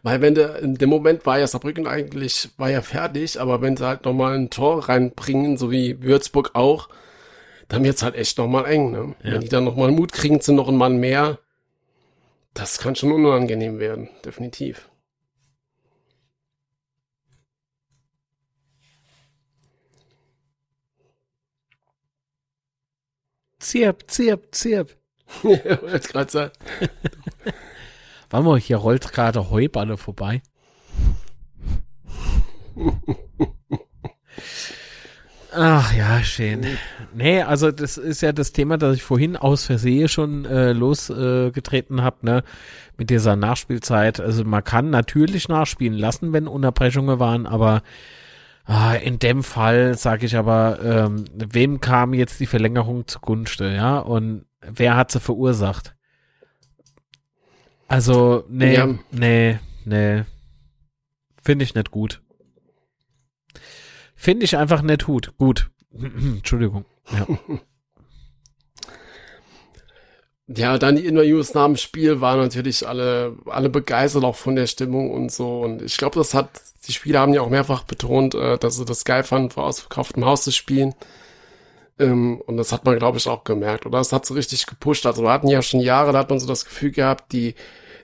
Weil wenn der, in dem Moment war ja Saarbrücken eigentlich, war ja fertig, aber wenn sie halt nochmal ein Tor reinbringen, so wie Würzburg auch, dann wird's halt echt nochmal eng, ne? Ja. Wenn die dann nochmal Mut kriegen zu noch einen Mann mehr, das kann schon unangenehm werden, definitiv. Zirp, zirp, zirp. [laughs] Ja, wollte gerade sagen. [laughs] Warte mal, hier rollt gerade Heuballe vorbei. [laughs] Ach ja, schön. Nee, also das ist ja das Thema, das ich vorhin aus Versehen schon äh, losgetreten äh, habe, ne, mit dieser Nachspielzeit. Also man kann natürlich nachspielen lassen, wenn Unterbrechungen waren, aber ah, in dem Fall sage ich aber, ähm, wem kam jetzt die Verlängerung zugunsten, ja? Und wer hat sie verursacht? Also, nee, Ja. nee, nee. Finde ich nicht gut. Finde ich einfach nicht gut. Gut. [clears throat] Entschuldigung. Ja. Ja, dann die Interviews nach dem Spiel waren natürlich alle, alle begeistert auch von der Stimmung und so. Und ich glaube, das hat, die Spieler haben ja auch mehrfach betont, äh, dass sie das geil fanden, vor ausverkauftem Haus zu spielen. Ähm, und das hat man, glaube ich, auch gemerkt. Oder das hat so richtig gepusht. Also wir hatten ja schon Jahre, da hat man so das Gefühl gehabt, die,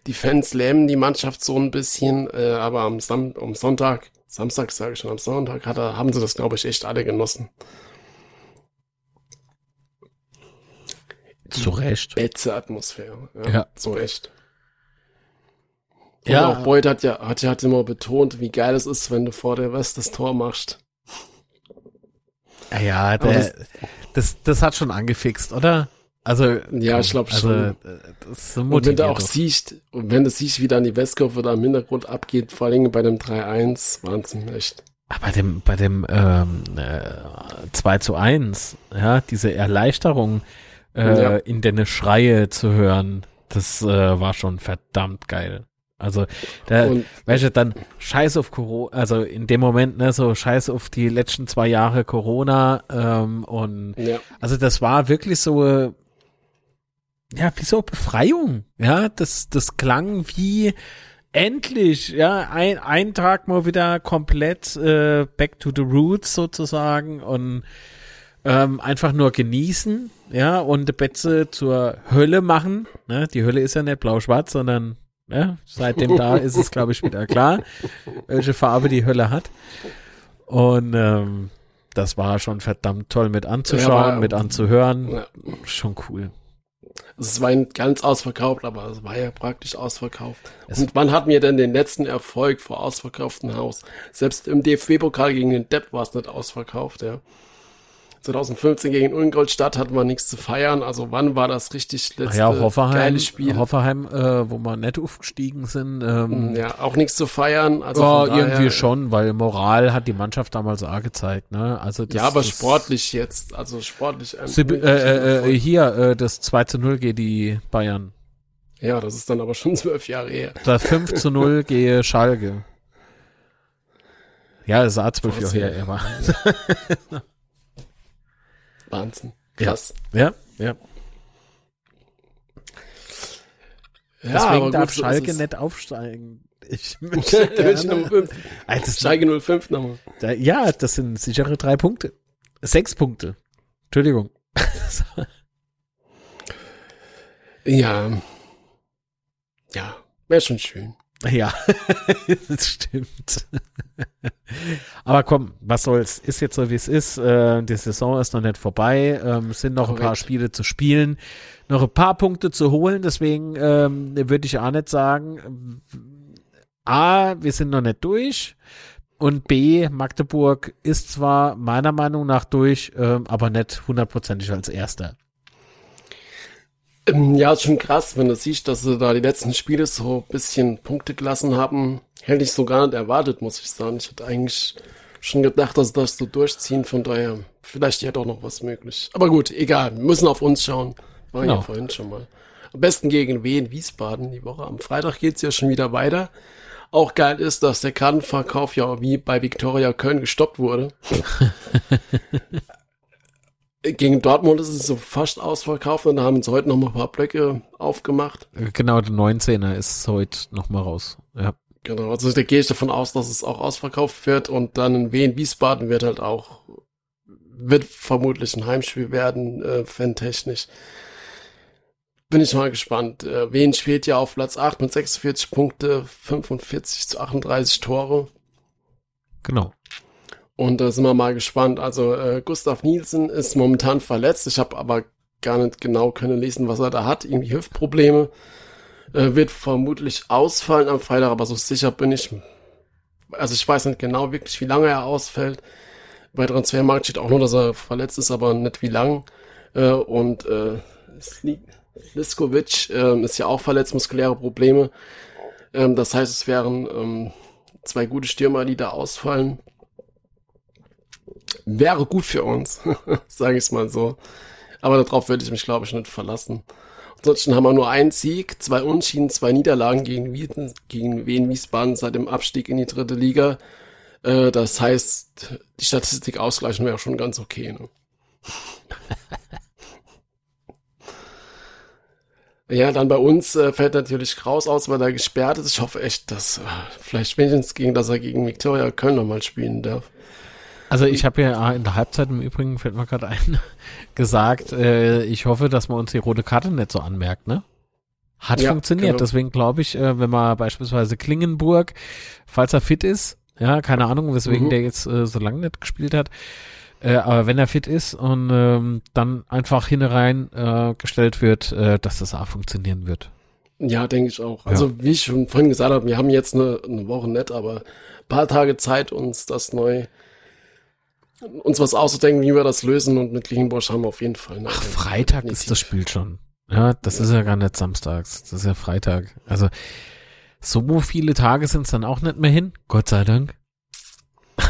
die Fans lähmen die Mannschaft so ein bisschen, äh, aber am, Sam am Sonntag, Samstag sage ich schon, am Sonntag hat er, haben sie das, glaube ich, echt alle genossen. Zu Recht. Betze Atmosphäre. Ja, Ja. So echt. Ja. Ja. auch Boyd hat ja, hat ja hat immer betont, wie geil es ist, wenn du vor der West das Tor machst. Ja, ja der, das- das, das, hat schon angefixt, oder? Also, Ja, ich glaub also, schon. äh, so Und wenn du auch doch. siehst, und wenn du siehst, wie dann die Westkurve da im Hintergrund abgeht, vor allem bei dem 3-1, Wahnsinn, echt. Ah, Bei dem, bei dem ähm, äh, 2 zu 1, ja, diese Erleichterung äh, Ja. in deine Schreie zu hören, das äh, war schon verdammt geil. Also, da, Und weißt du, dann scheiß auf Corona, also in dem Moment, ne, so scheiß auf die letzten zwei Jahre Corona ähm, und ja, also das war wirklich so, ja, wie so Befreiung, ja, das, das klang wie endlich, ja, ein, ein Tag mal wieder komplett äh, back to the roots sozusagen und ähm, einfach nur genießen, ja, und die Betze zur Hölle machen, ne, die Hölle ist ja nicht blau-schwarz, sondern ja, seitdem da [laughs] ist es, glaube ich, wieder klar, welche Farbe die Hölle hat. Und ähm, das war schon verdammt toll mit anzuschauen, Ja, aber- mit anzuhören. ja. Schon cool. Es war nicht ganz ausverkauft, aber es war ja praktisch ausverkauft. Und wann hatten wir denn den letzten Erfolg vor ausverkauftem Haus? Selbst im DFB-Pokal gegen den Depp war es nicht ausverkauft, ja. 2015 gegen Ingolstadt hatten wir nichts zu feiern. Also wann war das richtig letzte ja, Hoffenheim, geile Spiel? Hoffenheim, äh, wo wir nett aufgestiegen sind. Ähm, ja, auch nichts zu feiern. Also ja, daher, irgendwie schon, weil Moral hat die Mannschaft damals auch gezeigt. Ne? Also das, ja, aber das, sportlich jetzt, also sportlich. Ähm, Sie, äh, äh, hier, äh, das 2 zu 0 geht die Bayern. Ja, das ist dann aber schon [laughs] zwölf Jahre her. Das 5 zu 0 [laughs] gehe Schalke. Ja, das ist auch zwölf Jahre her. Immer. [laughs] Wahnsinn. Krass. Ja, ja. ja. Ja, Deswegen darf gut, Schalke nicht aufsteigen. Ich [laughs] möchte gerne. 05. Also Schalke 05 nochmal. Da, ja, das sind sichere drei Punkte. Sechs Punkte. Entschuldigung. ja. Ja, wäre schon schön. Ja, [laughs] das stimmt. Aber komm, was soll's? Ist jetzt so, wie es ist. Äh, die Saison ist noch nicht vorbei. Ähm, sind noch Korrekt. ein paar Spiele zu spielen, noch ein paar Punkte zu holen. Deswegen ähm, würde ich auch nicht sagen, A, wir sind noch nicht durch. Und B, Magdeburg ist zwar meiner Meinung nach durch, ähm, aber nicht hundertprozentig als Erster. Ähm, ja, ist schon krass, wenn du siehst, dass sie da die letzten Spiele so ein bisschen Punkte gelassen haben. Hätte ich so gar nicht erwartet, muss ich sagen. Ich hätte eigentlich schon gedacht, dass das so durchziehen. Von daher, vielleicht ja doch noch was möglich. Aber gut, egal. Wir müssen auf uns schauen. War genau. ja vorhin schon mal. Am besten gegen Wien, Wiesbaden die Woche. Am Freitag geht's ja schon wieder weiter. Auch geil ist, dass der Kartenverkauf ja wie bei Viktoria Köln gestoppt wurde. [laughs] Gegen Dortmund ist es so fast ausverkauft und da haben sie heute noch mal ein paar Blöcke aufgemacht. Genau, der 19er ist heute noch mal raus. Ja. Genau, also da gehe ich davon aus, dass es auch ausverkauft wird und dann in Wien, Wiesbaden wird halt auch, wird vermutlich ein Heimspiel werden, äh, fantechnisch. Bin ich mal gespannt. Äh, Wien spielt ja auf Platz 8 mit 46 Punkte, 45 zu 38 Tore. Genau. Und da sind wir mal gespannt. Also äh, Gustav Nielsen ist momentan verletzt. Ich habe aber gar nicht genau können lesen, was er da hat. Irgendwie Hüftprobleme. Äh, wird vermutlich ausfallen am Freitag, aber so sicher bin ich. Also ich weiß nicht genau wirklich, wie lange er ausfällt. Bei Transfermarkt steht auch nur, dass er verletzt ist, aber nicht wie lang. Äh, und äh, Liskovic äh, ist ja auch verletzt, muskuläre Probleme. Ähm, das heißt, es wären ähm, zwei gute Stürmer, die da ausfallen wäre gut für uns, [laughs] sage ich mal so. Aber darauf würde ich mich, glaube ich, nicht verlassen. Ansonsten haben wir nur einen Sieg, zwei Unschieden, zwei Niederlagen gegen, Wien, gegen Wien Wiesbaden seit dem Abstieg in die dritte Liga. Äh, das heißt, die Statistik ausgleichen wäre schon ganz okay. Ne? [laughs] ja, dann bei uns äh, fällt natürlich Kraus aus, weil er gesperrt ist. Ich hoffe echt, dass äh, vielleicht wenigstens gegen, dass er gegen Viktoria Köln nochmal spielen darf. Also ich habe ja in der Halbzeit im Übrigen, fällt mir gerade ein, [laughs] gesagt, äh, ich hoffe, dass man uns die rote Karte nicht so anmerkt, ne? Hat ja, funktioniert. Genau. Deswegen glaube ich, äh, wenn man beispielsweise Klingenburg, falls er fit ist, ja, keine Ahnung, weswegen mhm. der jetzt äh, so lange nicht gespielt hat, äh, aber wenn er fit ist und ähm, dann einfach hinein äh, gestellt wird, äh, dass das auch funktionieren wird. Ja, denke ich auch. Also ja. wie ich schon vorhin gesagt habe, wir haben jetzt eine, eine Woche nicht, aber paar Tage Zeit, uns das neu uns was auszudenken, wie wir das lösen und mit Klingenbosch haben wir auf jeden Fall. Ach, Freitag ist das Spiel schon. Ja, das ja. ist ja gar nicht samstags. Das ist ja Freitag. Also so viele Tage sind es dann auch nicht mehr hin. Gott sei Dank. [laughs]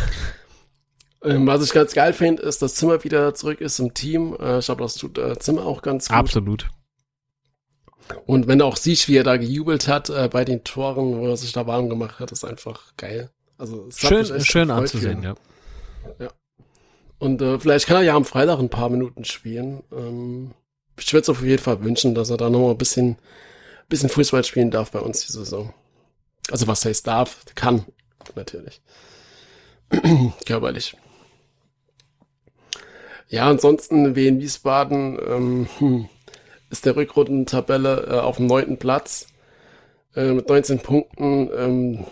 Ähm, was ich ganz geil finde, ist, dass Zimmer wieder zurück ist im Team. Äh, ich glaube, das tut äh, Zimmer auch ganz gut. Absolut. Und wenn du auch siehst, wie er da gejubelt hat äh, bei den Toren, wo er sich da warm gemacht hat, ist einfach geil. Also schön, schön anzusehen, ja. Ja. Und äh, vielleicht kann er ja am Freitag ein paar Minuten spielen. Ähm, ich würde es auf jeden Fall wünschen, dass er da nochmal ein bisschen, bisschen Fußball spielen darf bei uns die Saison. Also was heißt darf, kann, natürlich. [clears throat] Körperlich. Ja, ansonsten Wien Wiesbaden ähm, hm, ist der Rückrundentabelle äh, auf dem neunten Platz äh, mit 19 Punkten ähm,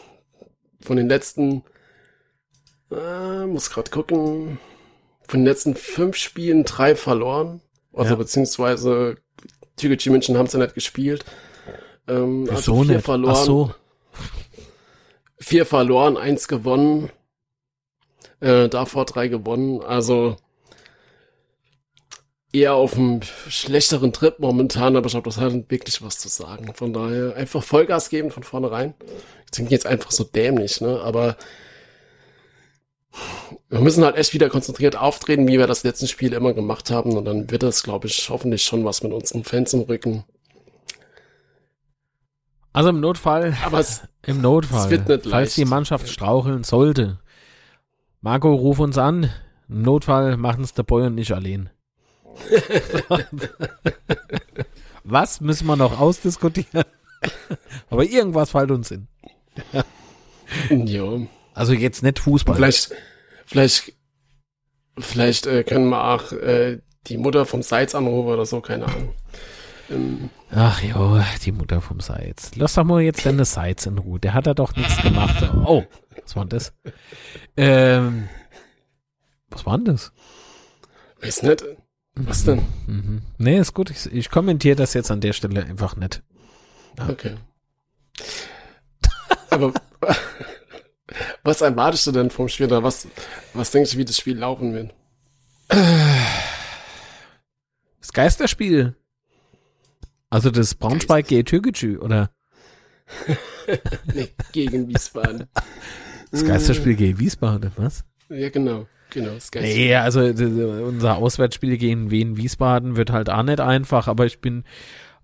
von den letzten. Äh, muss gerade gucken von den letzten fünf Spielen drei verloren. Also ja. beziehungsweise Türkgücü München haben sie nicht gespielt. Ähm, Wieso also vier nicht? verloren. Ach so. Vier verloren, eins gewonnen. Äh, davor drei gewonnen. Also eher auf einem schlechteren Trip momentan, aber ich glaube, das hat wirklich was zu sagen. Von daher einfach Vollgas geben von vornherein. Das klingt jetzt einfach so dämlich, ne? Aber wir müssen halt echt wieder konzentriert auftreten, wie wir das letzten Spiel immer gemacht haben. Und dann wird das, glaube ich, hoffentlich schon was mit unseren Fans im Rücken. Also im Notfall, Aber es, [laughs] im Notfall, Es wird nicht falls leicht. die Mannschaft straucheln sollte, Marco, ruf uns an. Im Notfall machen es der Boy und nicht allein. [laughs] Was müssen wir noch ausdiskutieren? [laughs] Aber irgendwas fällt uns in. ja. Also jetzt nicht Fußball. Vielleicht, vielleicht, vielleicht äh, können wir auch äh, die Mutter vom Seitz anrufen oder so, keine Ahnung. Ähm, Ach jo, die Mutter vom Seitz. Lass doch mal jetzt deine Seitz in Ruhe. Der hat da doch nichts gemacht. Oh, was war denn das? Ähm, was war denn das? weiß nicht. Was denn? Mhm. Nee, ist gut. Ich, ich kommentiere das jetzt an der Stelle einfach nicht. Okay. [laughs] Aber was erwartest du denn vom Spiel? Oder was, was denkst du, wie das Spiel laufen wird? Das Geisterspiel. Also das Braunschweig gegen Türkgücü, oder? [laughs] Nee, gegen Wiesbaden. Das Geisterspiel gegen Wiesbaden, was? Ja, genau. Genau, das Geist. Nee, also d- unser Auswärtsspiel gegen Wien Wiesbaden wird halt auch nicht einfach, aber ich bin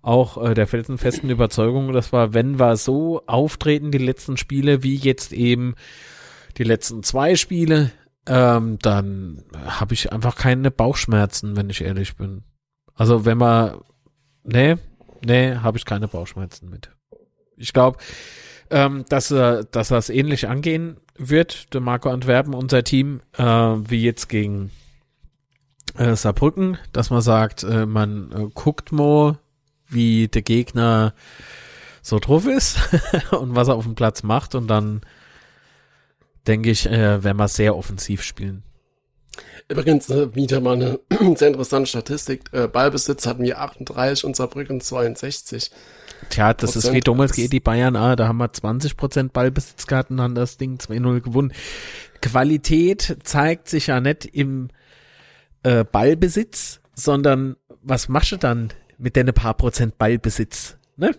auch äh, der felsenfesten Überzeugung, dass wir, wenn wir so auftreten, die letzten Spiele, wie jetzt eben die letzten zwei Spiele, ähm, dann habe ich einfach keine Bauchschmerzen, wenn ich ehrlich bin. Also wenn man, nee, nee, habe ich keine Bauchschmerzen mit. Ich glaube, ähm, dass er, dass es ähnlich angehen wird, der Marco Antwerpen, unser Team, äh, wie jetzt gegen äh, Saarbrücken, dass man sagt, äh, man äh, guckt mal, wie der Gegner so drauf ist [laughs] und was er auf dem Platz macht und dann denke ich, äh, werden wir sehr offensiv spielen. Übrigens, äh, wieder mal eine [clears throat] sehr interessante Statistik. Äh, Ballbesitz hatten wir 38 und Saarbrücken 62. Tja, das ist Prozent wie damals ist- gegen die Bayern, ah, da haben wir 20% Ballbesitz gehabt und haben das Ding 2-0 gewonnen. Qualität zeigt sich ja nicht im äh, Ballbesitz, sondern was machst du dann mit deinen paar Prozent Ballbesitz? Ne?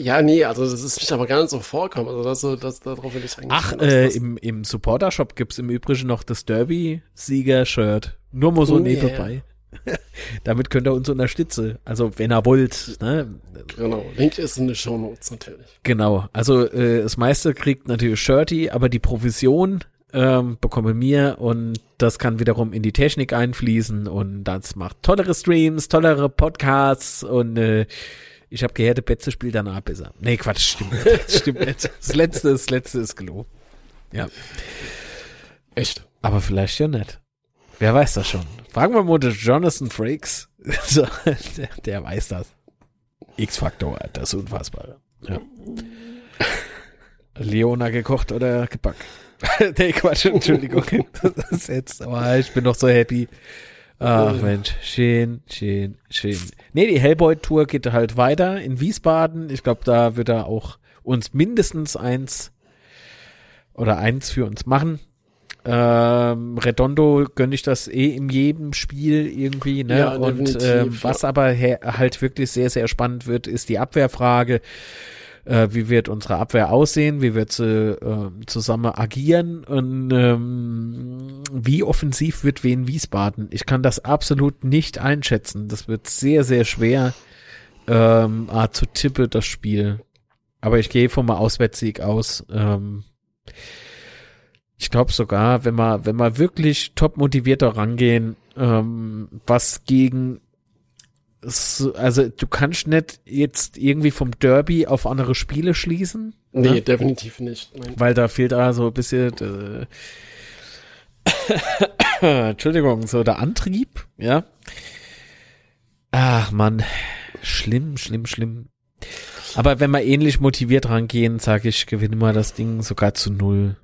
Ja, nee, also das ist mich aber gar nicht so vorkommen. Also das, so- das, darauf will ich eigentlich Ach, äh, im, im Supporter-Shop gibt's im Übrigen noch das Derby-Sieger-Shirt. Nur mal so Oh, nebenbei. [laughs] Damit könnt ihr uns unterstützen. Also, wenn ihr wollt. Ne? Genau, Link ist in den Shownotes natürlich. Genau. Also, äh, das meiste kriegt natürlich Shirty, aber die Provision ähm, bekomme mir und das kann wiederum in die Technik einfließen und das macht tollere Streams, tollere Podcasts und äh, ich habe gehört, der Betze spielt danach besser. Nee, Quatsch, stimmt nicht. Das [laughs] stimmt nicht. Das letzte, das letzte ist gelogen. Ja. Echt. Aber vielleicht ja nicht. Wer weiß das schon? Fragen wir mal den Jonathan Frakes. [laughs] so, der, der weiß das. X-Faktor, das Unfassbare. Ja. [laughs] Leona gekocht oder gebackt? [laughs] nee, Quatsch, Entschuldigung. [laughs] Das ist jetzt, aber ich bin doch so happy. Ach Mensch, schön, schön, schön. Nee, die Hellboy-Tour geht halt weiter in Wiesbaden. Ich glaube, da wird er auch uns mindestens eins oder eins für uns machen. Ähm, Redondo gönne ich das eh in jedem Spiel irgendwie, ne? Ja, Und ähm, was aber halt wirklich sehr, sehr spannend wird, ist die Abwehrfrage. Äh, wie wird unsere Abwehr aussehen? Wie wird sie ähm, zusammen agieren? Und ähm, wie offensiv wird Wien Wiesbaden? Ich kann das absolut nicht einschätzen. Das wird sehr, sehr schwer ähm, zu tippe, das Spiel. Aber ich gehe vom Auswärtssieg aus. Ähm, ich glaube sogar, wenn wir, wenn wir wirklich top motivierter rangehen, ähm, was gegen so- also du kannst nicht jetzt irgendwie vom Derby auf andere Spiele schließen, Nee, ne? definitiv nicht. Nein. weil da fehlt da so ein bisschen äh, [coughs] Entschuldigung, so der Antrieb, ja. Ach man, schlimm, schlimm, schlimm. Aber wenn wir ähnlich motiviert rangehen, sage ich, gewinnen wir das Ding sogar zu null.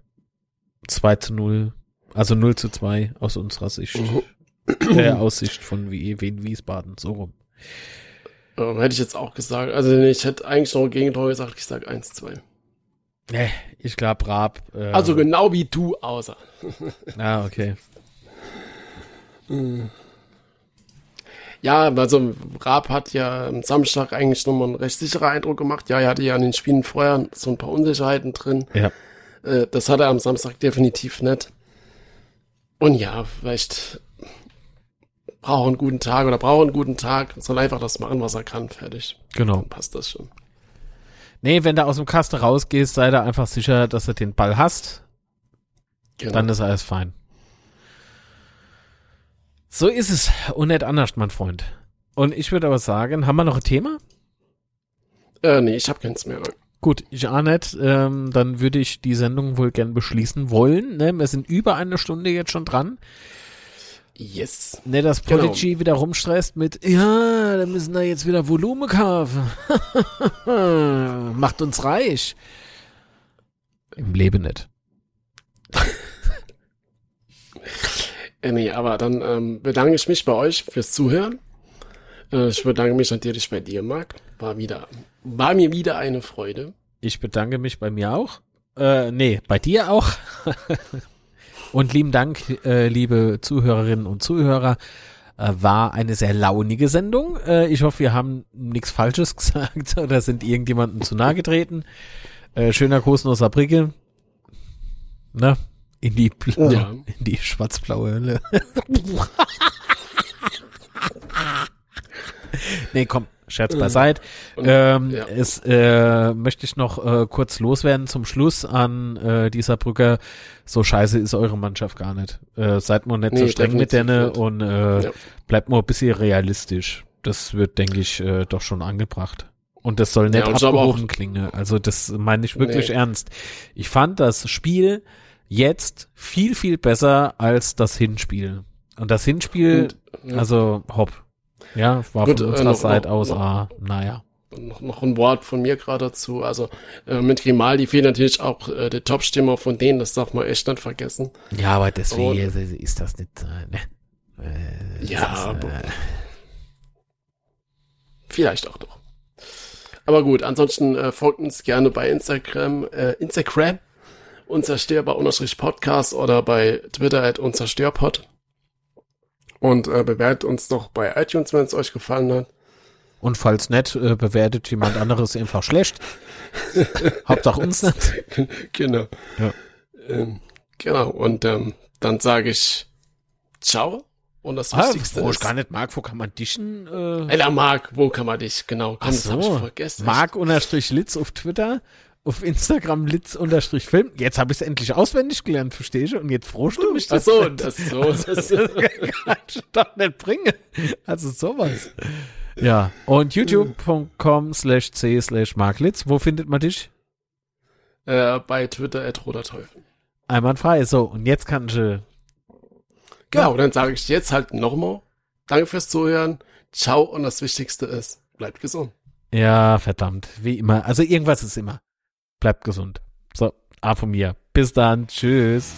2 zu 0. Also 0 zu 2 aus unserer Sicht. Mhm. der Aussicht von Wien Wiesbaden, so rum. Ähm, hätte ich jetzt auch gesagt. Also ich hätte eigentlich noch Gegentor gesagt, ich sage 1-2. Nee, ich glaube Raab. Äh, also genau wie du, außer. [laughs] ah, okay. Ja, also Raab hat ja am Samstag eigentlich nochmal einen recht sicherer Eindruck gemacht. Ja, er hatte ja an den Spielen vorher so ein paar Unsicherheiten drin. Ja. Äh, das hat er am Samstag definitiv nicht. Und ja, vielleicht braucht einen guten Tag oder braucht einen guten Tag, soll einfach das machen, was er kann, fertig. Genau. Dann passt das schon. Nee, wenn du aus dem Kasten rausgehst, sei da einfach sicher, dass du den Ball hast. Genau. Dann ist alles fein. So ist es und nicht anders, mein Freund. Und ich würde aber sagen, haben wir noch ein Thema? Äh, nee, ich habe keins mehr. Gut, ich auch nicht. Ähm, dann würde ich die Sendung wohl gern beschließen wollen. Ne? Wir sind über eine Stunde jetzt schon dran. Yes. Ne, dass Prodigy genau. wieder rumstresst mit, ja, da müssen wir jetzt wieder Volumen kaufen. [laughs] Macht uns reich. Im Leben nicht. [laughs] äh, nee, aber dann ähm, bedanke ich mich bei euch fürs Zuhören. Äh, ich bedanke mich natürlich bei dir, Marc. War wieder, war mir wieder eine Freude. Ich bedanke mich bei mir auch. Äh, nee, bei dir auch. [laughs] Und lieben Dank, äh, liebe Zuhörerinnen und Zuhörer. Äh, war eine sehr launige Sendung. Äh, ich hoffe, wir haben nichts Falsches [laughs] gesagt oder sind irgendjemandem zu nahe getreten. Äh, schöner Gruß aus Saarbrücke. Ne? In die, ja. [laughs] in die schwarz-blaue Hölle. [laughs] nee, komm, Scherz beiseite. Und, ähm, ja. Es äh, möchte ich noch äh, kurz loswerden zum Schluss an äh, dieser Brücke. So scheiße ist eure Mannschaft gar nicht. Äh, seid mal nicht nee, so streng mit denen und äh, ja. bleibt mal ein bisschen realistisch. Das wird, denke ich, äh, doch schon angebracht. Und das soll nicht ja, abgehoben klingen. Also das meine ich wirklich nee. ernst. Ich fand das Spiel jetzt viel, viel besser als das Hinspiel. Und das Hinspiel, und, ja. also hopp. Ja, war Gut, von unserer äh, Seite aus, noch, ah, naja. Noch, noch ein Wort von mir gerade dazu. Also äh, mit Grimaldi fehlt natürlich auch äh, der Top-Stimmer von denen, das darf man echt nicht vergessen. Ja, aber deswegen Und, ist das nicht. Äh, ne? Äh, ja, das, aber, äh, vielleicht auch doch. Aber gut, ansonsten äh, folgt uns gerne bei Instagram, äh, Instagram, unzerstörbar unterstrich Podcast oder bei Twitter at unzerstörpod. Und äh, bewertet uns doch bei iTunes, wenn es euch gefallen hat. Und falls nicht, äh, bewertet jemand anderes einfach schlecht. [laughs] Hauptsache uns nicht. genau. Ja. Ähm, genau. Und ähm, dann sage ich Ciao. Und das ah, Wichtigste wo ist. ich gar nicht mag, wo kann man dich? Äh... Ella Mark, wo kann man dich? Genau. Komm, so. das hab ich vergessen. Mark unterstrich Litz auf Twitter auf Instagram litz-film. Jetzt habe ich es endlich auswendig gelernt, verstehst du? Und jetzt frohst du mich das. Ach so, das, [laughs] so, das, das kann ich doch nicht bringen. Also sowas. Ja, und youtube.com slash c slash marklitz. Wo findet man dich? Äh, bei Twitter at roderteufel. Einwandfrei. So, und jetzt kann ich... Äh, genau, ja. dann sage ich jetzt halt nochmal. Danke fürs Zuhören. Ciao und das Wichtigste ist, bleibt gesund. Ja, verdammt. Wie immer. Also irgendwas ist immer bleibt gesund. So, A von mir. Bis dann. Tschüss.